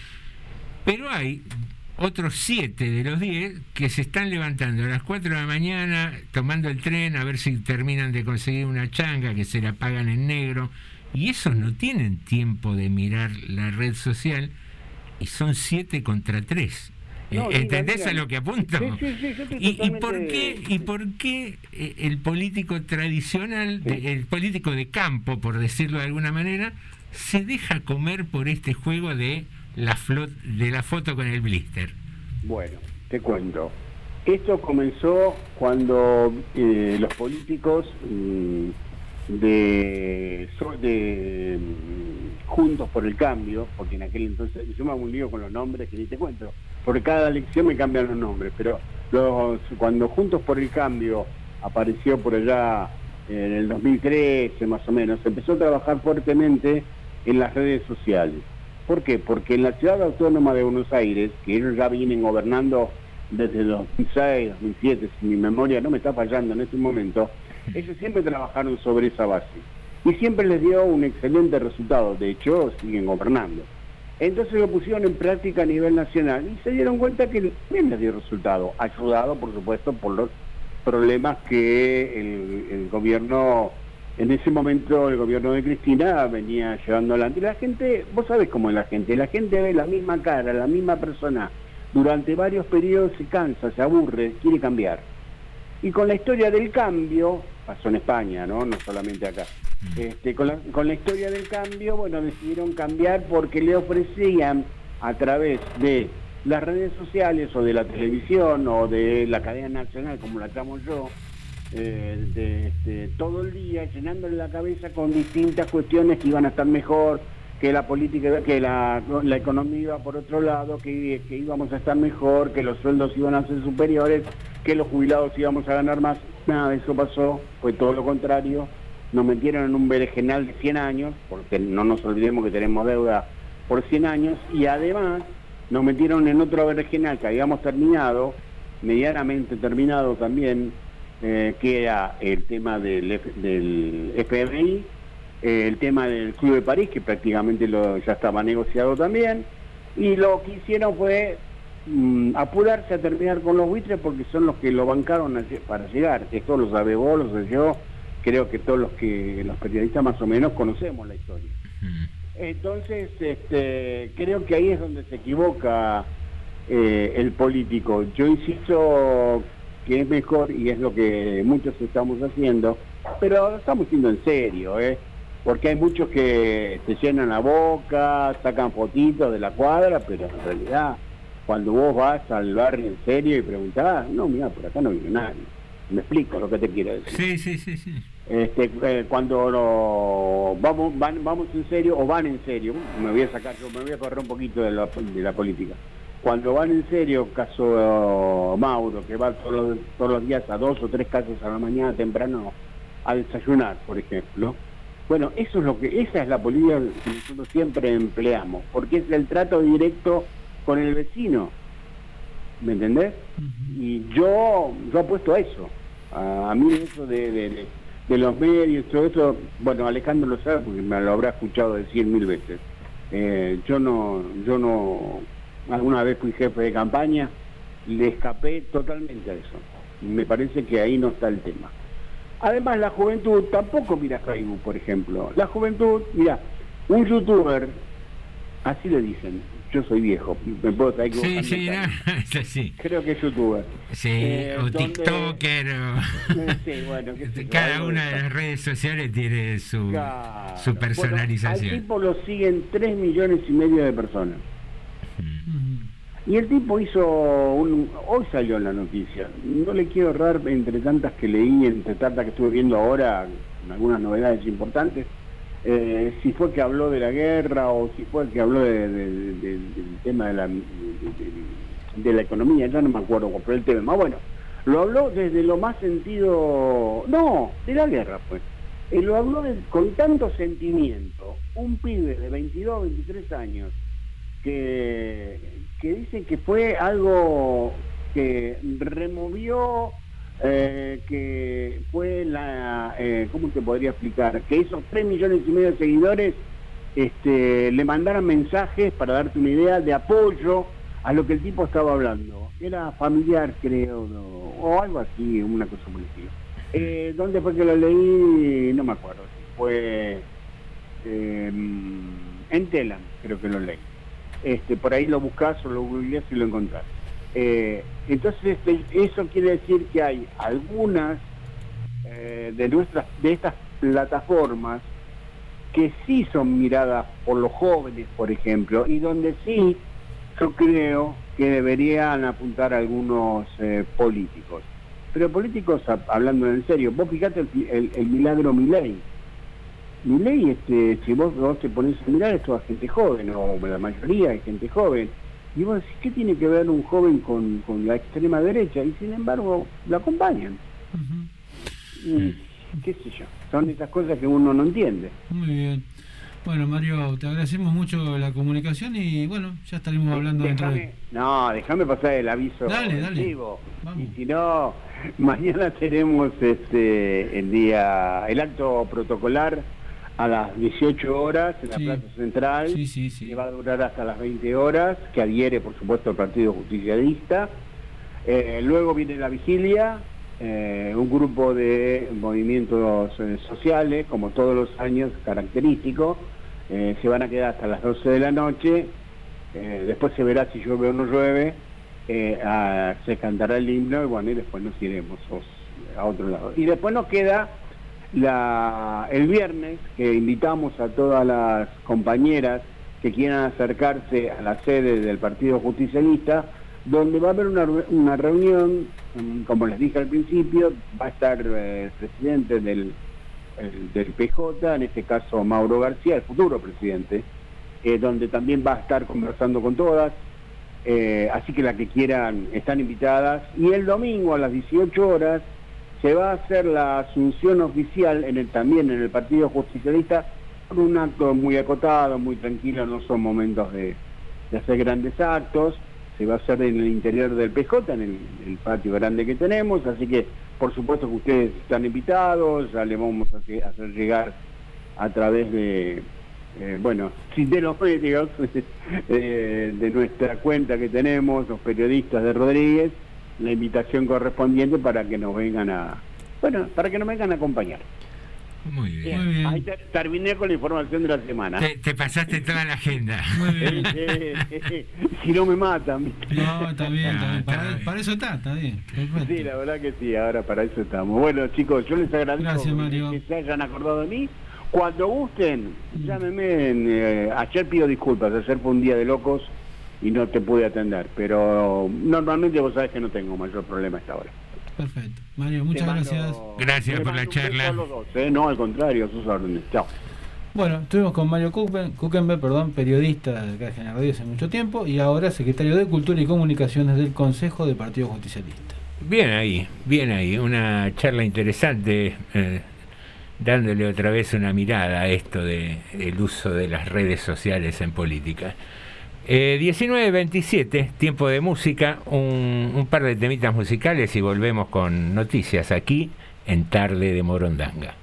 pero hay otros 7 de los 10 que se están levantando a las 4 de la mañana, tomando el tren a ver si terminan de conseguir una changa que se la pagan en negro, y esos no tienen tiempo de mirar la red social y son 7 contra 3. No, diga, ¿Entendés diga. a lo que apunto? Sí, sí, sí, yo estoy ¿Y, y por qué, ¿Y por qué eh, el político tradicional, el político de campo, por decirlo de alguna manera, se deja comer por este juego de la, flo- de la foto con el blister? Bueno, te cuento. Esto comenzó cuando eh, los políticos mm, de, mm, Juntos por el Cambio, porque en aquel entonces yo me hago un lío con los nombres que ni te cuento, porque cada elección me cambian los nombres, pero los, cuando Juntos por el Cambio apareció por allá en el 2013 más o menos, empezó a trabajar fuertemente en las redes sociales. ¿Por qué? Porque en la ciudad autónoma de Buenos Aires, que ellos ya vienen gobernando desde 2006, 2007, si mi memoria no me está fallando en este momento, ellos siempre trabajaron sobre esa base. Y siempre les dio un excelente resultado, de hecho siguen gobernando. Entonces lo pusieron en práctica a nivel nacional y se dieron cuenta que también les dio resultado, ayudado por supuesto por los problemas que el, el gobierno, en ese momento el gobierno de Cristina venía llevando adelante. La gente, vos sabés cómo es la gente, la gente ve la misma cara, la misma persona, durante varios periodos se cansa, se aburre, quiere cambiar. Y con la historia del cambio, pasó en España, ¿no? No solamente acá. Este, con, la, con la historia del cambio, bueno, decidieron cambiar porque le ofrecían a través de las redes sociales o de la televisión o de la cadena nacional, como la llamo yo, eh, de, este, todo el día llenándole la cabeza con distintas cuestiones que iban a estar mejor, que la política, que la, la economía iba por otro lado, que, que íbamos a estar mejor, que los sueldos iban a ser superiores, que los jubilados íbamos a ganar más. Nada eso pasó, fue todo lo contrario. Nos metieron en un berenjenal de 100 años, porque no nos olvidemos que tenemos deuda por 100 años, y además nos metieron en otro berenjenal que habíamos terminado, medianamente terminado también, eh, que era el tema del, del eh, el tema del Club de París, que prácticamente lo, ya estaba negociado también, y lo que hicieron fue mm, apurarse a terminar con los buitres porque son los que lo bancaron a para llegar. Esto lo sabe vos, lo sé yo, creo que todos los que los periodistas más o menos conocemos la historia. Entonces, este, creo que ahí es donde se equivoca eh, el político. Yo insisto que es mejor y es lo que muchos estamos haciendo, pero lo estamos haciendo en serio, ¿eh? Porque hay muchos que se llenan la boca, sacan fotitos de la cuadra, pero en realidad cuando vos vas al barrio en serio y preguntás, no, mira, por acá no vive nadie. Me explico lo que te quiero decir. Sí, sí, sí, sí. Este, eh, cuando lo- vamos van, vamos en serio o van en serio, me voy a sacar, yo me voy a correr un poquito de la, de la política. Cuando van en serio, caso Mauro, que va todos los, todos los días a dos o tres casas a la mañana temprano a desayunar, por ejemplo. Bueno, eso es lo que, esa es la política que nosotros siempre empleamos, porque es el trato directo con el vecino. ¿Me entendés? Y yo, yo apuesto a eso. A, a mí eso de, de- de- de los medios, todo eso, bueno, Alejandro lo sabe porque me lo habrá escuchado decir mil veces. Eh, yo no, yo no, alguna vez fui jefe de campaña, le escapé totalmente a eso. Me parece que ahí no está el tema. Además, la juventud tampoco mira Facebook, por ejemplo. La juventud, mira, un youtuber, así le dicen, yo soy viejo, me puedo estar Sí, sí, no, *laughs* sí. Creo que es youtuber. Sí, Eh, o donde- TikToker, o- Sí, bueno, yo, *laughs* cada una de las redes sociales tiene su, Claro. su Bueno, personalización. al tipo lo siguen 3 millones y medio de personas. Y el tipo hizo un... Hoy salió en la noticia. No le quiero errar entre tantas que leí, entre tantas que estuve viendo ahora, algunas novedades importantes, eh, si fue que habló de la guerra o si fue que habló de- de- de- del tema de la, de, la economía, ya no me acuerdo cuál fue el tema. Bueno, lo habló desde lo más sentido... No, de la guerra pues. Eh, lo habló con tanto sentimiento. Un pibe de 22, 23 años que, que dicen que fue algo que removió, eh, que fue la, eh, ¿cómo te podría explicar? Que esos 3 millones y medio de seguidores este, le mandaran mensajes, para darte una idea, de apoyo a lo que el tipo estaba hablando. Era familiar, creo, o algo así, una cosa estilo. Eh, ¿Dónde fue que lo leí? No me acuerdo. Fue eh, en Telam, creo que lo leí. Este, por ahí lo buscas o lo googleás y lo encontrás. Eh, entonces este, eso quiere decir que hay algunas eh, de nuestras de estas plataformas que sí son miradas por los jóvenes, por ejemplo, y donde sí yo creo que deberían apuntar algunos eh, políticos. Pero políticos, hablando en serio, vos fijate el, el- milagro Milei. Milei, este, si vos, vos te pones a mirar, es toda gente joven, o la mayoría es gente joven. Y vos decís, ¿qué tiene que ver un joven con, con la extrema derecha? Y sin embargo, lo acompañan. Y, qué sé yo, son esas cosas que uno no entiende. Muy bien. Bueno, Mario, te agradecemos mucho la comunicación y bueno, ya estaremos hablando dentro Déjame- de... No, déjame pasar el aviso Dale, dale. vivo. Y si no, *laughs* mañana tenemos este el día, el acto protocolar a las 18 horas en la Sí. Plaza Central, que va a durar hasta las 20 horas, que adhiere por supuesto al Partido Justicialista. Eh, luego viene la vigilia, eh, un grupo de movimientos eh, sociales, como todos los años, característico, se van a quedar hasta las 12 de la noche, después se verá si llueve o no llueve, ah, se cantará el himno y bueno, y después nos iremos os- a otro lado. Y después nos queda el viernes, que invitamos a todas las compañeras que quieran acercarse a la sede del Partido Justicialista, donde va a haber una, una reunión, mm, como les dije al principio, va a estar eh, el presidente del, el- del PJ, en este caso Mauro García, el futuro presidente, eh, donde también va a estar conversando con todas, eh, así que las que quieran están invitadas. Y el domingo a las 18 horas se va a hacer la asunción oficial en el, también en el Partido Justicialista con un acto muy acotado, muy tranquilo, no son momentos de, hacer grandes actos, se va a hacer en el interior del PJ, en el, patio grande que tenemos, así que por supuesto que ustedes están invitados, ya le vamos a hacer, llegar a través de, eh, bueno, de los medios, *laughs* eh, de nuestra cuenta que tenemos, los periodistas de Rodríguez, la invitación correspondiente para que nos vengan a, bueno, para que nos vengan a acompañar. Muy bien. Bien, Ahí ter- terminé con la información de la semana. Te, te pasaste toda la agenda. Sí, sí. si no me matan. No, está bien, está bien. Para, para eso está, está bien. Perfecto. Sí, la verdad que sí, ahora para eso estamos. Bueno, chicos, yo les agradezco Gracias, Mario. que se hayan acordado de mí. Cuando gusten, llámenme. en, eh, ayer pido disculpas, ayer fue un día de locos y no te pude atender, pero normalmente vos sabés que no tengo mayor problema a esta hora. Perfecto. Mario, muchas mando- gracias. Gracias por la charla. a los dos, ¿eh? No, al contrario, sus órdenes. Chao. Bueno, estuvimos con Mario Kuchenberg, perdón, periodista de acá de General Radio hace mucho tiempo y ahora secretario de Cultura y Comunicaciones del Consejo del Partido Justicialista. Bien ahí, bien ahí. Una charla interesante, eh, dándole otra vez una mirada a esto de el uso de las redes sociales en política. Eh, 19.27, tiempo de música, un, un par de temitas musicales y volvemos con noticias aquí en Tarde de Morondanga.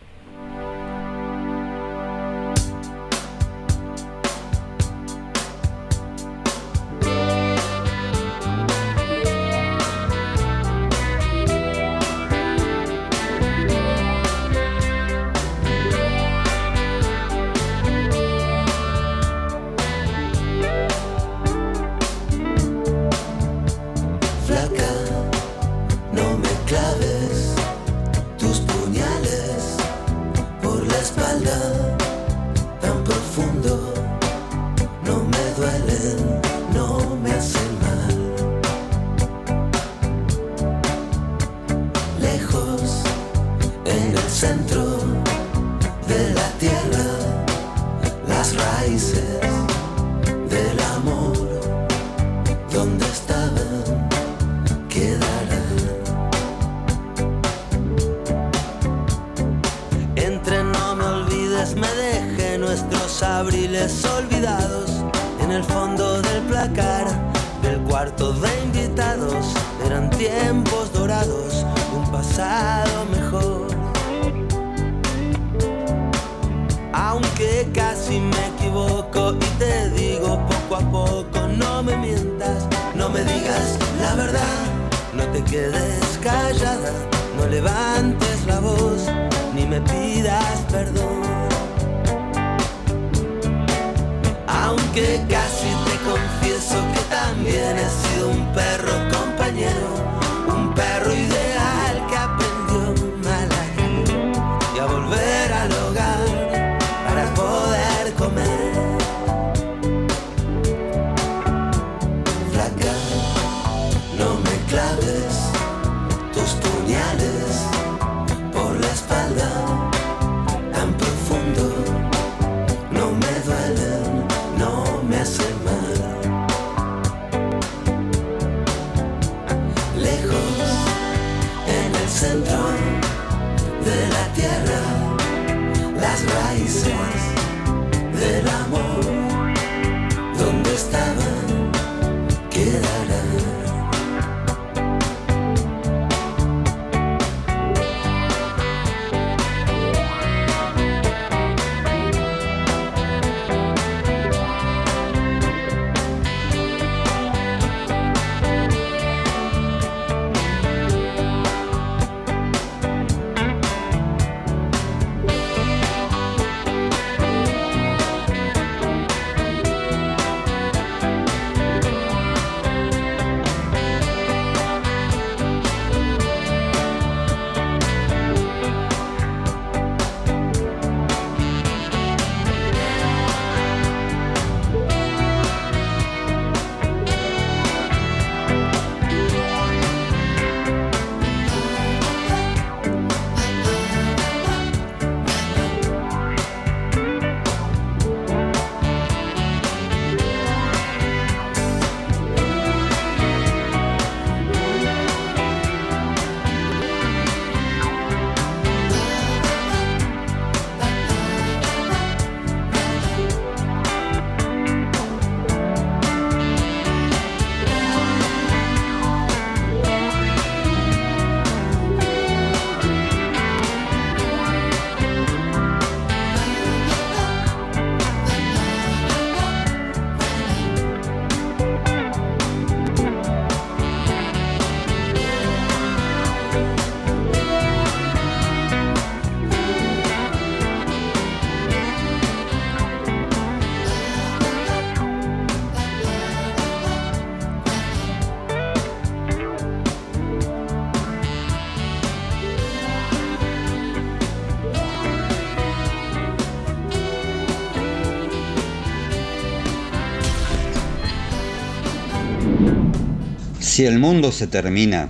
Si el mundo se termina,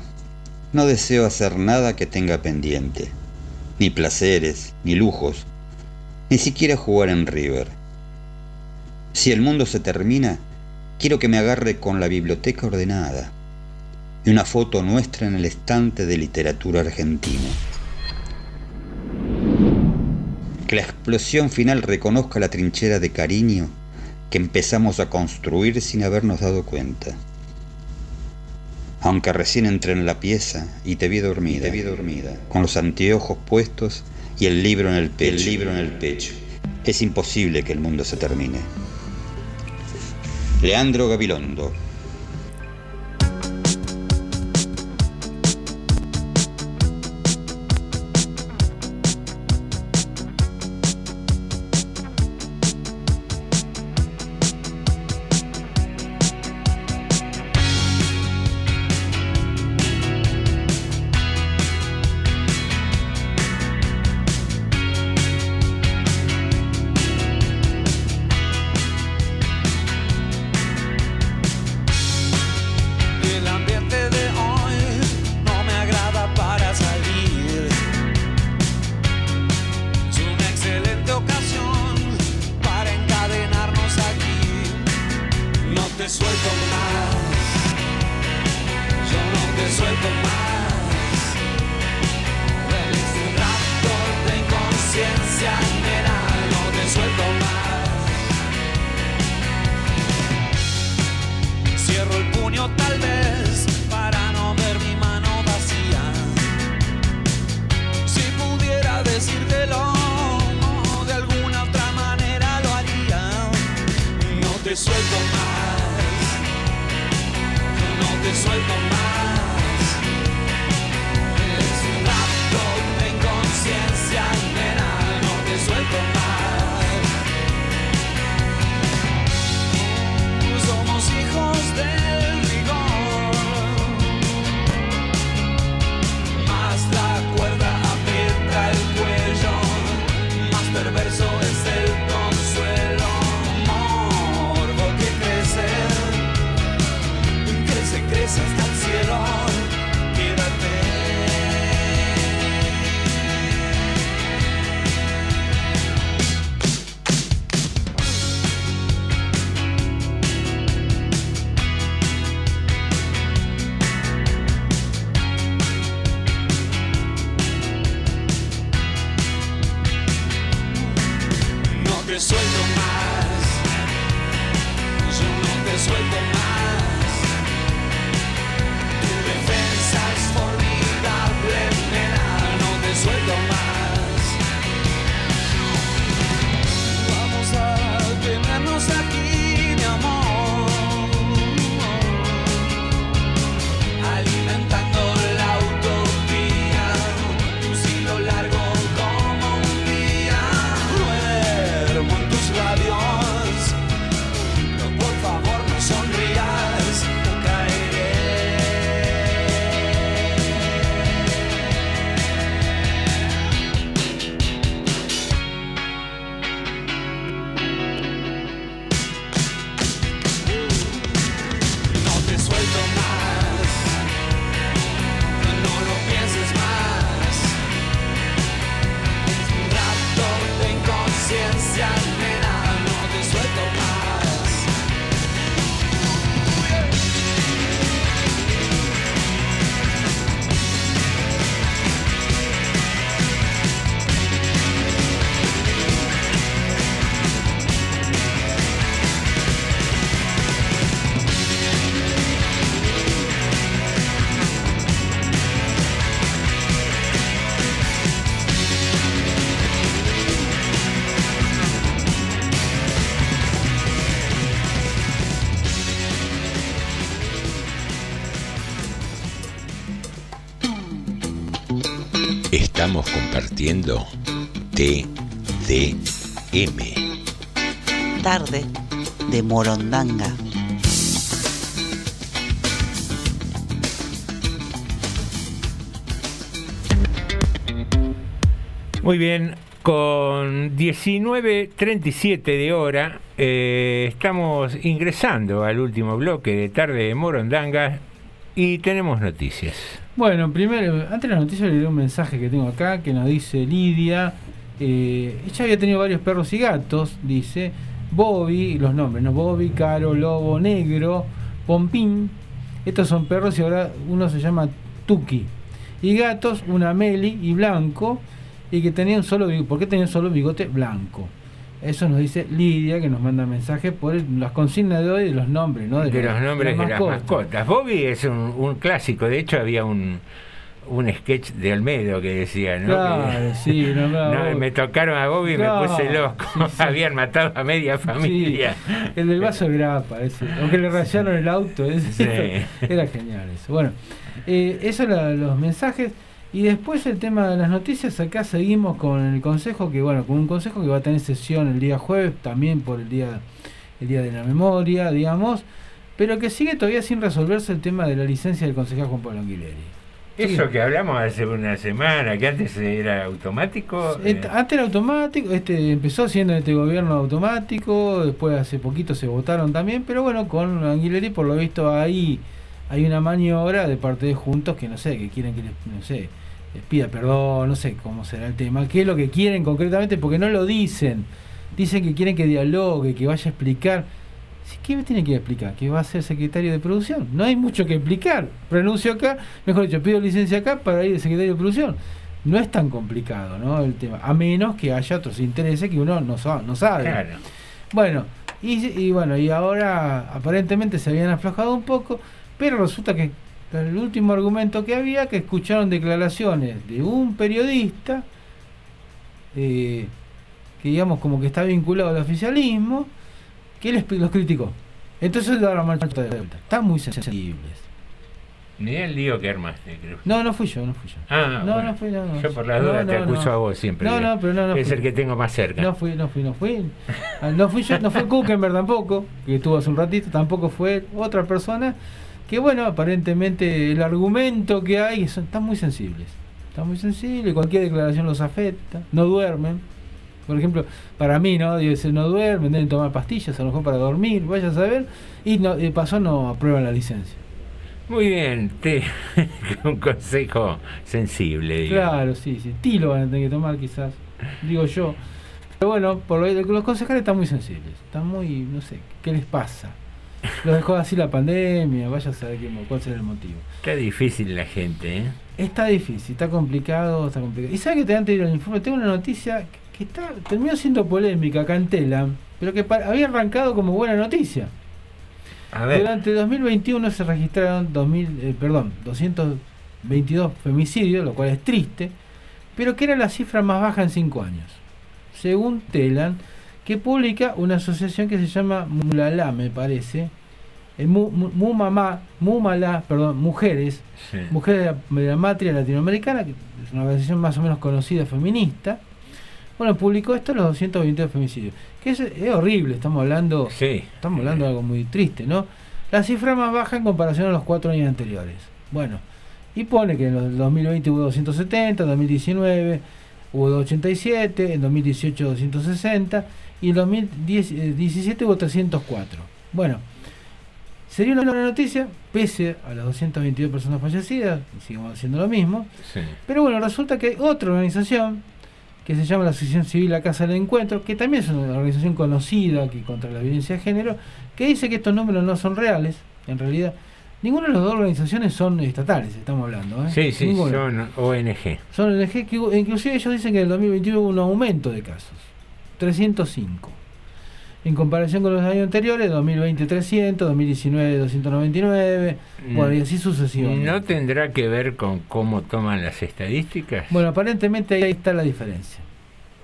no deseo hacer nada que tenga pendiente, ni placeres, ni lujos, ni siquiera jugar en River. Si el mundo se termina, quiero que me agarre con la biblioteca ordenada y una foto nuestra en el estante de literatura argentina. Que la explosión final reconozca la trinchera de cariño que empezamos a construir sin habernos dado cuenta aunque recién entré en la pieza y te vi dormida, te vi dormida, con los anteojos puestos y el libro en el pecho. El libro en el pecho. Es imposible que el mundo se termine. Leandro Gabilondo. Compartiendo TDM. Tarde de Morondanga. Muy bien, con 19.37 de hora eh, estamos ingresando al último bloque de Tarde de Morondanga y tenemos noticias. Bueno, primero, antes de la noticia le un mensaje que tengo acá que nos dice Lidia. Eh, ella había tenido varios perros y gatos, dice. Bobby, los nombres, ¿no? Bobby, Caro, Lobo, Negro, Pompín. Estos son perros y ahora uno se llama Tuki. Y gatos, una Meli y Blanco. Y que tenían solo bigote. ¿Por qué tenían solo bigote blanco? Eso nos dice Lidia, que nos manda mensajes por el- las consignas de hoy de los nombres, ¿no? de los nombres de las mascotas. mascotas. Bobby es un, un clásico, de hecho había un, un sketch de Olmedo que decía, ¿no? Claro, Que- sí, No, *laughs* Bobby. me tocaron a Bobby y Claro, me puse loco. sí, sí. *laughs* Habían matado a media familia. El del vaso de grapa, ese. Aunque le rayaron el auto, ese. *laughs* Era genial eso. Bueno, eh, eso era los mensajes. Y después el tema de las noticias, acá seguimos con el consejo, que bueno, con un consejo que va a tener sesión el día jueves, también por el día, el día de la memoria, digamos, pero que sigue todavía sin resolverse el tema de la licencia del consejero Juan Pablo Anguileri. Eso que hablamos hace una semana, que antes era automático. Eh, Antes era automático, este empezó siendo este gobierno automático, después hace poquito se votaron también, pero bueno, con Anguileri por lo visto ahí hay una maniobra de parte de Juntos que no sé, que quieren que les, no sé, les pida perdón, no sé cómo será el tema, qué es lo que quieren concretamente, porque no lo dicen. Dicen que quieren que dialogue, que vaya a explicar. ¿Qué me tiene que explicar? Que va a ser secretario de producción. No hay mucho que explicar. Renuncio acá, mejor dicho, pido licencia acá para ir de secretario de producción. no es tan complicado, ¿no? El tema, a menos que haya otros intereses que uno no, sa- no sabe. Claro. Bueno, y, y bueno, y ahora aparentemente se habían aflojado un poco, pero resulta que el último argumento que había, que escucharon declaraciones de un periodista, eh, que digamos como que está vinculado al oficialismo, que les, los criticó. Entonces la marcha de vuelta. Están muy sensibles. Ni el lío que armaste, creo. No, no fui yo, no fui yo. Ah, no, bueno. no fui, no, no. Yo por la No, duda no, te acuso a vos siempre. No, no, pero no, no Es fui. el que tengo más cerca. No fui, no fui, no fui. Ah, No fui yo, no fue Kuchenberg tampoco, que estuvo hace un ratito, tampoco fue otra persona. Que bueno, aparentemente el argumento que hay son, están muy sensibles. Están muy sensibles, cualquier declaración los afecta, no duermen. Por ejemplo, para mí, ¿no? Dice, no duermen, deben tomar pastillas, a lo mejor para dormir, vaya a saber. Y no, de paso no aprueban la licencia. Muy bien, te... *laughs* un consejo sensible. digamos. Claro, sí, sí. Tilo van a tener que tomar quizás, digo yo. Pero bueno, por lo, los concejales están muy sensibles, están muy, no sé, ¿qué les pasa? Los dejó así la pandemia, vaya a saber cuál será el motivo. Está difícil la gente, ¿eh? Está difícil, está complicado, está complicado. Y sabe que te antes de ir al informe, tengo una noticia que está, terminó siendo polémica acá en Telam, pero que había arrancado como buena noticia. A ver. Durante 2021 se registraron 2000, eh, perdón, 222 femicidios, lo cual es triste, pero que era la cifra más baja en 5 años. Según Telan, que publica una asociación que se llama Mulala, me parece, eh, Mu- Mu- Mumamá, Mumala, perdón, Mujeres, Sí. Mujeres de la, de la Matria Latinoamericana, que es una organización más o menos conocida feminista. Bueno, publicó esto los 222 femicidios. Que es, es horrible, estamos hablando, estamos hablando de algo muy triste, ¿no? La cifra más baja en comparación a los cuatro años anteriores. Bueno, y pone que en el 2020 hubo 270, en 2019 hubo 287, en 2018 260 y en 2017 hubo 304. Bueno, sería una buena noticia, pese a las 222 personas fallecidas, sigamos haciendo lo mismo. Sí. Pero bueno, resulta que hay otra organización que se llama la Asociación Civil La Casa del Encuentro, que también es una organización conocida aquí contra la violencia de género, que dice que estos números no son reales, en realidad. Ninguna de las dos organizaciones son estatales, estamos hablando. ¿eh? Sí, sí, Ninguna. son ONG. Son ONG que inclusive ellos dicen que en el 2021 hubo un aumento de casos, 305. En comparación con los años anteriores, 2020 300, 2019 299, bueno, y así sucesivamente. ¿No tendrá que ver con cómo toman las estadísticas? Bueno, aparentemente ahí está la diferencia.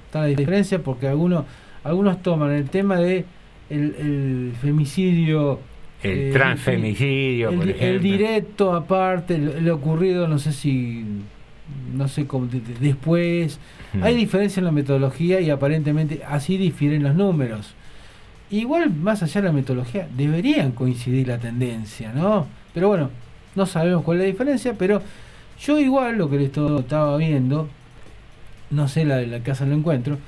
Está la diferencia porque algunos algunos toman el tema de el, el femicidio, El eh, transfemicidio, el, por ejemplo. el directo aparte, el ocurrido, no sé si, no sé cómo, de- de- después. Mm. Hay diferencia en la metodología y aparentemente así difieren los números. Igual, más allá de la metodología, deberían coincidir la tendencia, ¿no? Pero bueno, no sabemos cuál es la diferencia, pero yo igual lo que le esto- estaba viendo, no sé la de la casa lo encuentro,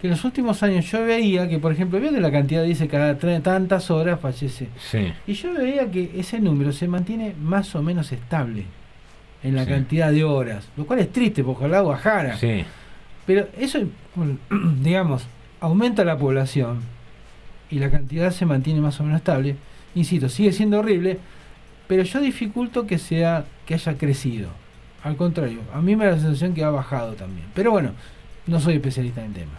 que en los últimos años yo veía que, por ejemplo, veo que la cantidad dice cada tantas horas fallece. Sí. Y yo veía que ese número se mantiene más o menos estable en la Sí. cantidad de horas, lo cual es triste, porque ojalá bajara. Sí. Pero eso, *clears throat* digamos, aumenta la población y la cantidad se mantiene más o menos estable. Insisto, sigue siendo horrible, pero yo dificulto que sea que haya crecido. Al contrario, a mí me da la sensación que ha bajado también. Pero bueno, no soy especialista en el tema.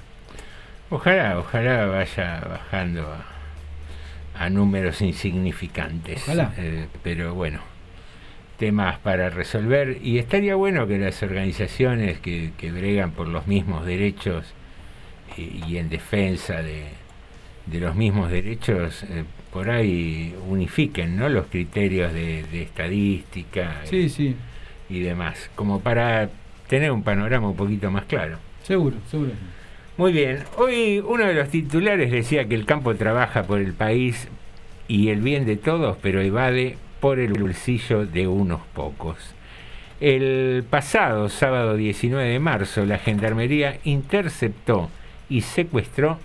Ojalá, ojalá vaya bajando a, a números insignificantes. Ojalá. Eh, pero bueno, temas para resolver. Y estaría bueno que las organizaciones que, que bregan por los mismos derechos y, y en defensa de, de los mismos derechos, eh, por ahí unifiquen ¿no? los criterios de, de estadística Sí, y, sí, y demás, como para tener un panorama un poquito más claro. seguro, seguro. Muy bien, hoy uno de los titulares decía que el campo trabaja por el país y el bien de todos, pero evade por el bolsillo de unos pocos. El pasado sábado 19 de marzo, la Gendarmería interceptó y secuestró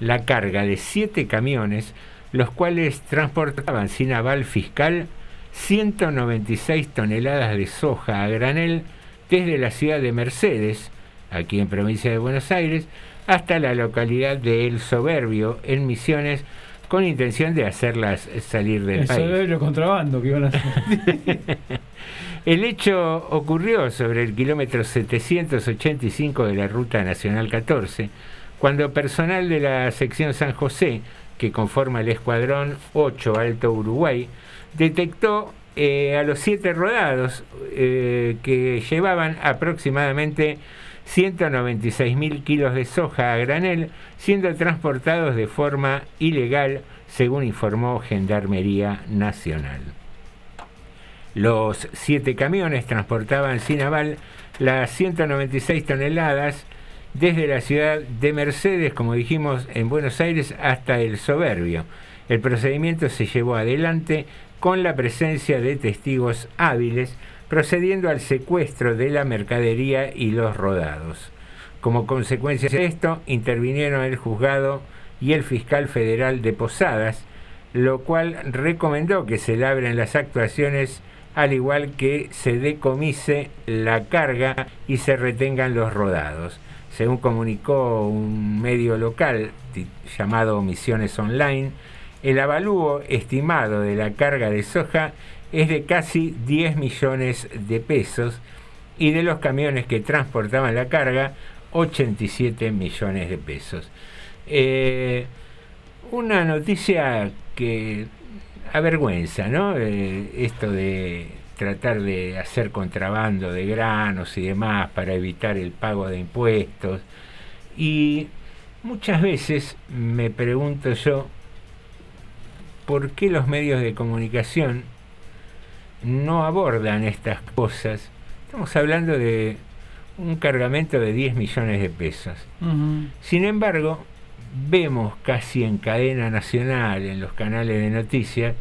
la carga de siete camiones, los cuales transportaban sin aval fiscal 196 toneladas de soja a granel desde la ciudad de Mercedes, aquí en provincia de Buenos Aires, hasta la localidad de El Soberbio, en Misiones, con intención de hacerlas salir del Eso país. es lo contrabando que iban a hacer. *laughs* *laughs* El hecho ocurrió sobre el kilómetro 785 de la Ruta Nacional 14, cuando personal de la sección San José, que conforma el Escuadrón 8 Alto Uruguay, detectó eh, a los siete rodados eh, que llevaban aproximadamente 196 mil kilos de soja a granel, siendo transportados de forma ilegal, según informó Gendarmería Nacional. Los siete camiones transportaban sin aval las 196 toneladas desde la ciudad de Mercedes, como dijimos, en Buenos Aires hasta el Soberbio. El procedimiento se llevó adelante con la presencia de testigos hábiles, procediendo al secuestro de la mercadería y los rodados. Como consecuencia de esto, intervinieron el juzgado y el fiscal federal de Posadas, lo cual recomendó que se labren las actuaciones al igual que se decomise la carga y se retengan los rodados. Según comunicó un medio local llamado Misiones Online, el avalúo estimado de la carga de soja es de casi 10 millones de pesos y de los camiones que transportaban la carga, 87 millones de pesos. Eh, una noticia que avergüenza, ¿no? Eh, esto de tratar de hacer contrabando de granos y demás para evitar el pago de impuestos. Y muchas veces me pregunto yo, ¿por qué los medios de comunicación no abordan estas cosas? Estamos hablando de un cargamento de 10 millones de pesos. Sin embargo, vemos casi en cadena nacional, en los canales de noticias,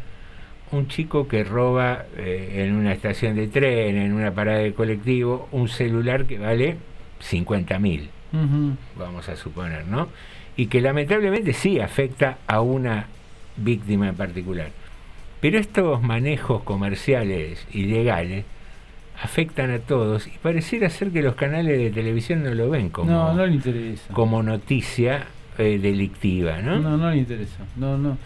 un chico que roba eh, en una estación de tren, en una parada de colectivo, un celular que vale 50 mil, vamos a suponer, ¿no? Y que lamentablemente sí afecta a una víctima en particular. Pero estos manejos comerciales ilegales afectan a todos y pareciera ser que los canales de televisión no lo ven como, no, no le interesa. como noticia eh, delictiva, ¿no? No, no le interesa. No, no.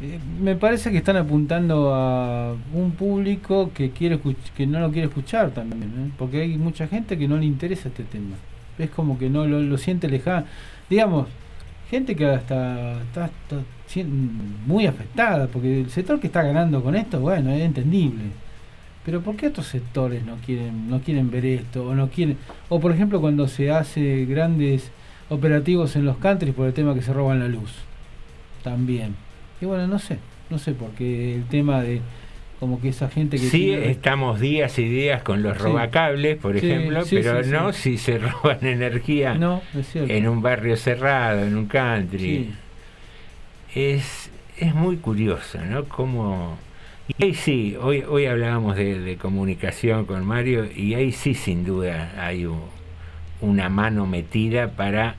Eh, me parece que están apuntando a un público que quiere que no lo quiere escuchar también, ¿eh? porque hay mucha gente que no le interesa este tema. Es como que no lo, siente lejano. Digamos, gente que hasta está, muy afectada, porque el sector que está ganando con esto, bueno, es entendible. Pero ¿por qué otros sectores no quieren no quieren ver esto o no quieren o por ejemplo cuando se hace grandes operativos en los countries por el tema que se roban la luz? También y bueno, no sé, no sé, porque el tema de como que esa gente que... Sí, estamos días y días con los robacables, por ejemplo, pero no si se *laughs* roban energía en un barrio cerrado, en un country. Es, es muy curioso, ¿no? Como... Y ahí sí, hoy, hoy hablábamos de, comunicación con Mario y ahí sí sin duda hay una mano metida para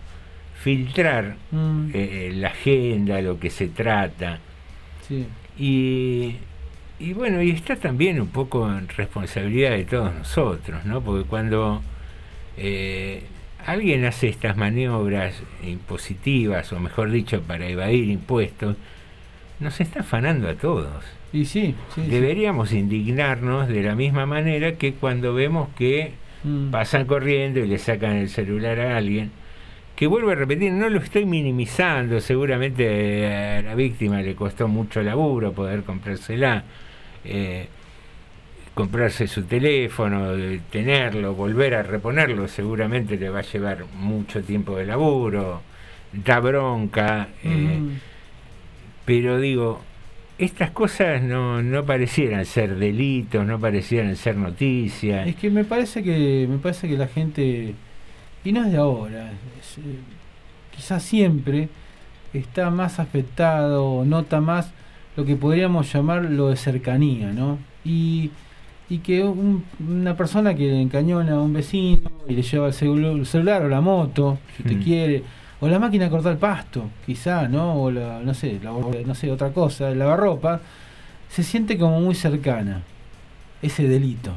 filtrar mm. eh, la agenda, lo que se trata. Y, y, bueno, y está también un poco en responsabilidad de todos nosotros, ¿no? Porque cuando eh, alguien hace estas maniobras impositivas, o mejor dicho, para evadir impuestos, nos está afanando a todos. Y sí, Deberíamos indignarnos de la misma manera que cuando vemos que mm. pasan corriendo y le sacan el celular a alguien que vuelvo a repetir, no lo estoy minimizando, seguramente a la víctima le costó mucho laburo poder comprársela, eh, comprarse su teléfono, tenerlo, volver a reponerlo, seguramente le va a llevar mucho tiempo de laburo, da bronca, eh, pero digo, estas cosas no, no parecieran ser delitos, no parecieran ser noticias. Es que me parece que me parece que la gente y no es de ahora, eh, quizás siempre está más afectado, nota más lo que podríamos llamar lo de cercanía, ¿no? Y, y que una persona que le encañona a un vecino y le lleva el, celular o la moto, si usted mm. quiere, o la máquina de cortar el pasto, quizá, ¿no? O la, no sé, no sé, otra cosa, el lavarropa, se siente como muy cercana ese delito.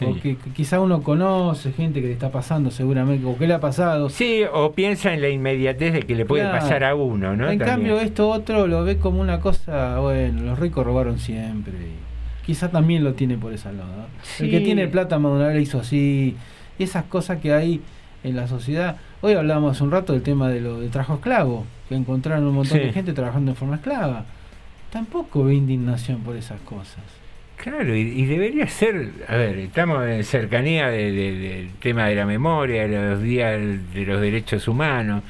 Porque quizá uno conoce gente que le está pasando seguramente, o que le ha pasado. Sí, o piensa en la inmediatez de que le puede pasar a uno, ¿no? En cambio, esto otro lo ve como una cosa, bueno, los ricos robaron siempre. Quizá también lo tiene por ese lado. ¿no? Sí. El que tiene plata Maduro hizo así, y esas cosas que hay en la sociedad. Hoy hablábamos hace un rato del tema de lo del trabajo esclavo, que encontraron un montón Sí. de gente trabajando en forma esclava. Tampoco ve indignación por esas cosas. Claro, y, y debería ser, a ver, estamos en cercanía de- de- del tema de la memoria, de los días de los derechos humanos.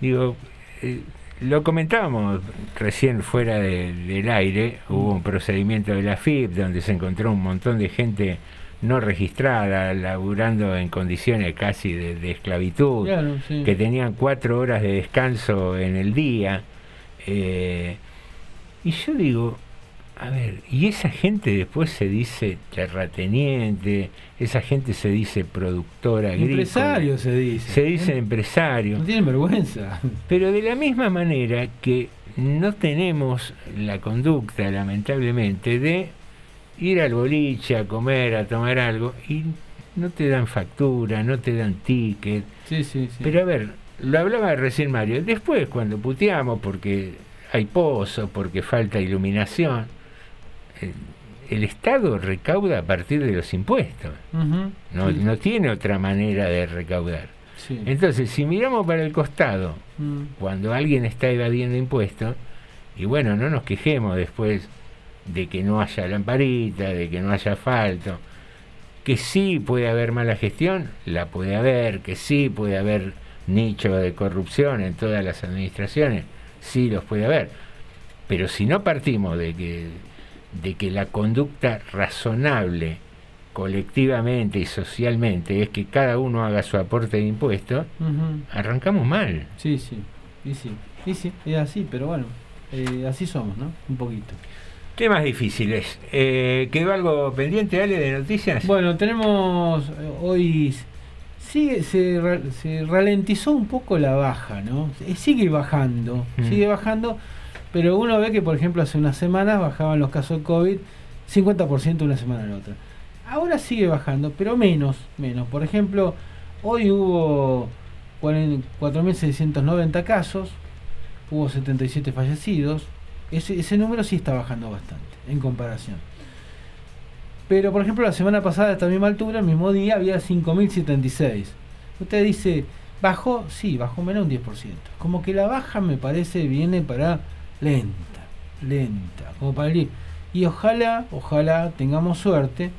Digo, eh, lo comentábamos recién fuera de- del aire, hubo un procedimiento de la FIP donde se encontró un montón de gente no registrada, laburando en condiciones casi de, de esclavitud, Claro, sí. que tenían cuatro horas de descanso en el día. eh, y yo digo, a ver, y esa gente después se dice terrateniente, esa gente se dice productora agrícola. Empresario se dice. Se dice empresario. No tienen vergüenza. Pero de la misma manera que no tenemos la conducta, lamentablemente, de ir al boliche a comer, a tomar algo, y no te dan factura, no te dan ticket. Sí, sí, sí. Pero a ver, lo hablaba recién Mario, después cuando puteamos porque hay pozos, porque falta iluminación, el, Estado recauda a partir de los impuestos. No, sí. no tiene otra manera de recaudar. Sí. Entonces, si miramos para el costado, Mm. cuando alguien está evadiendo impuestos, y bueno, no nos quejemos después de que no haya lamparita, de que no haya asfalto, que sí puede haber mala gestión, la puede haber, que sí puede haber nicho de corrupción en todas las administraciones, sí los puede haber. Pero si no partimos de que, de que la conducta razonable colectivamente y socialmente es que cada uno haga su aporte de impuestos, arrancamos mal. Sí, sí. Y sí. Y sí, es así, pero bueno. eh, así somos, ¿no? Un poquito. Temas difíciles. Eh, ¿Quedó algo pendiente, Ale, de noticias? Bueno, tenemos eh, hoy. Sigue, se, se ralentizó un poco la baja, ¿no? Eh, Sigue bajando, Mm. sigue bajando, pero uno ve que, por ejemplo, hace unas semanas bajaban los casos de COVID 50% una semana a la otra. Ahora sigue bajando, pero menos, menos. Por ejemplo, hoy hubo 40 4.690 casos, hubo 77 fallecidos. Ese, ese número sí está bajando bastante en comparación. Pero, por ejemplo, la semana pasada, a esta misma altura, el mismo día, había 5.076. Usted dice, ¿bajó? Sí, bajó menos un 10%. Como que la baja, me parece, viene para lenta, lenta, como para ir. Y ojalá, ojalá tengamos suerte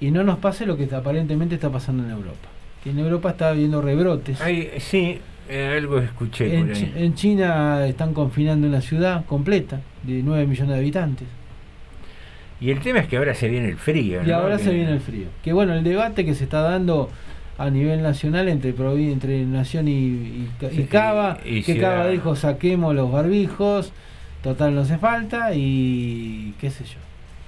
y no nos pase lo que aparentemente está pasando en Europa. Que en Europa está habiendo rebrotes. Ay, sí, eh, algo escuché En, por en China están confinando una ciudad completa de 9 millones de habitantes. Y el tema es que ahora se viene el frío. Y ¿no? ahora Que- se viene el frío. Que bueno, el debate que se está dando a nivel nacional entre entre Nación y, Cava, y- que. Cava dijo saquemos los barbijos, total no hace falta y qué sé yo.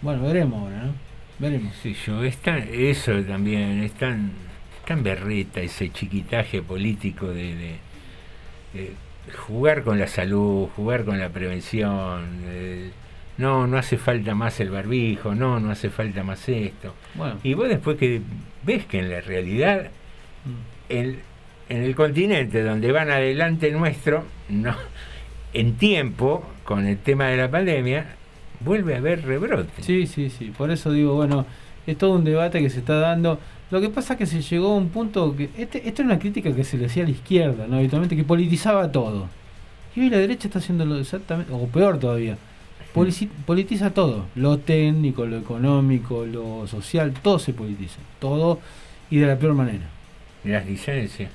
Bueno, veremos ahora, ¿no? Veremos. Sí, yo, es tan- eso también, es tan, tan berreta ese chiquitaje político de, de- de jugar con la salud, jugar con la prevención. de- no, no hace falta más el barbijo, no, no hace falta más esto. Bueno. Y vos después que ves que en la realidad, Mm. el- en el continente donde van adelante nuestro, no, en tiempo, con el tema de la pandemia, vuelve a haber rebrote. Sí, sí, sí. Por eso digo, bueno, es todo un debate que se está dando. Lo que pasa es que se llegó a un punto que. Este, esta es una crítica que se le hacía a la izquierda, ¿no? Habitualmente, que politizaba todo. Y hoy la derecha está haciéndolo exactamente. O peor todavía. Polici- politiza todo. Lo técnico, lo económico, lo social, todo se politiza. Todo y de la peor manera. Las licencias.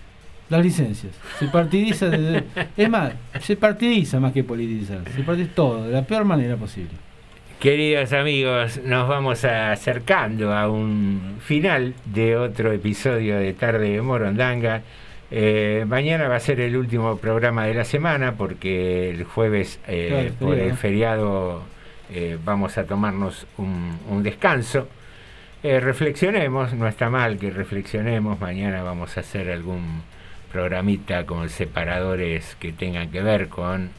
Las licencias. Se partidiza. de- es más, se partidiza más que politizar. Se partidiza todo, de la peor manera posible. Queridos amigos, nos vamos acercando a un final de otro episodio de Tarde de Morondanga. Eh, mañana va a ser el último programa de la semana porque el jueves eh, Claro, por el feriado. eh, vamos a tomarnos un, un descanso. Eh, reflexionemos, no está mal que reflexionemos. Mañana vamos a hacer algún programita con separadores que tengan que ver con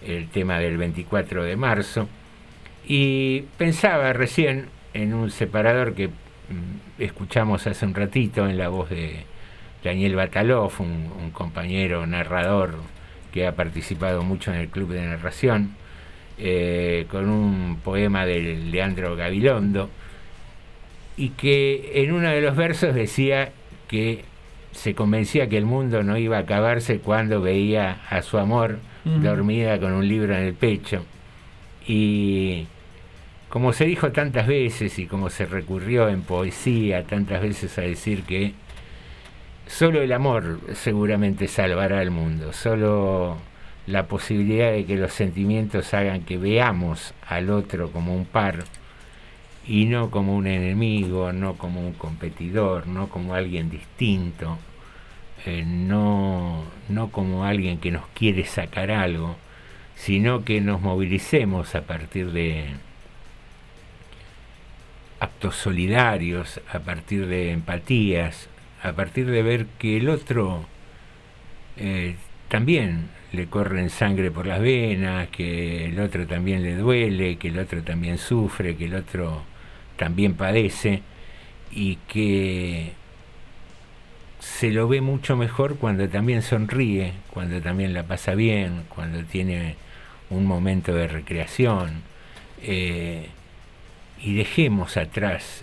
el tema del 24 de marzo. Y pensaba recién en un separador que mm, escuchamos hace un ratito en la voz de Daniel Batalov, un, compañero narrador que ha participado mucho en el club de narración. eh, con un poema de Leandro Gabilondo, y que en uno de los versos decía que se convencía que el mundo no iba a acabarse cuando veía a su amor dormida con un libro en el pecho. Y como se dijo tantas veces y como se recurrió en poesía tantas veces a decir que solo el amor seguramente salvará al mundo, solo la posibilidad de que los sentimientos hagan que veamos al otro como un par y no como un enemigo, no como un competidor, no como alguien distinto, eh, no, no como alguien que nos quiere sacar algo, sino que nos movilicemos a partir de actos solidarios, a partir de empatías, a partir de ver que el otro eh, también le corren sangre por las venas, que el otro también le duele, que el otro también sufre, que el otro también padece y que se lo ve mucho mejor cuando también sonríe, cuando también la pasa bien, cuando tiene un momento de recreación. eh, y dejemos atrás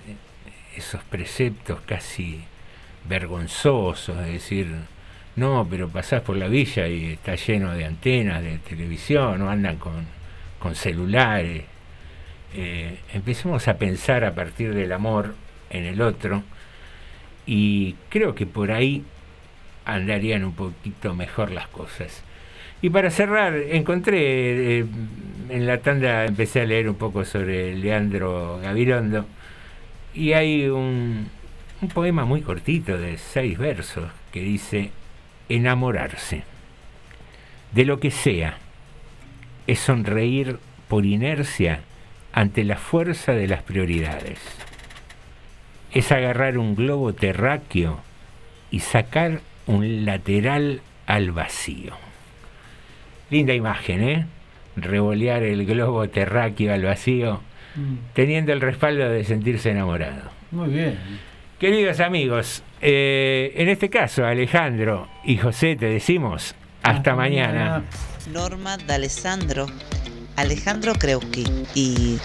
esos preceptos casi vergonzosos, es decir, no, pero pasás por la villa y está lleno de antenas de televisión, o andan con, con celulares. Eh, empecemos a pensar a partir del amor en el otro y creo que por ahí andarían un poquito mejor las cosas. Y para cerrar, encontré, eh, en la tanda empecé a leer un poco sobre Leandro Gabilondo y hay un, un poema muy cortito de seis versos que dice, enamorarse de lo que sea es sonreír por inercia ante la fuerza de las prioridades. Es agarrar un globo terráqueo y sacar un lateral al vacío. Linda imagen, ¿eh? Revolear el globo terráqueo al vacío, Mm, teniendo el respaldo de sentirse enamorado. Muy bien. Queridos amigos, eh, en este caso Alejandro y José te decimos hasta, mañana. Norma D'Alessandro, Alejandro Kreuski y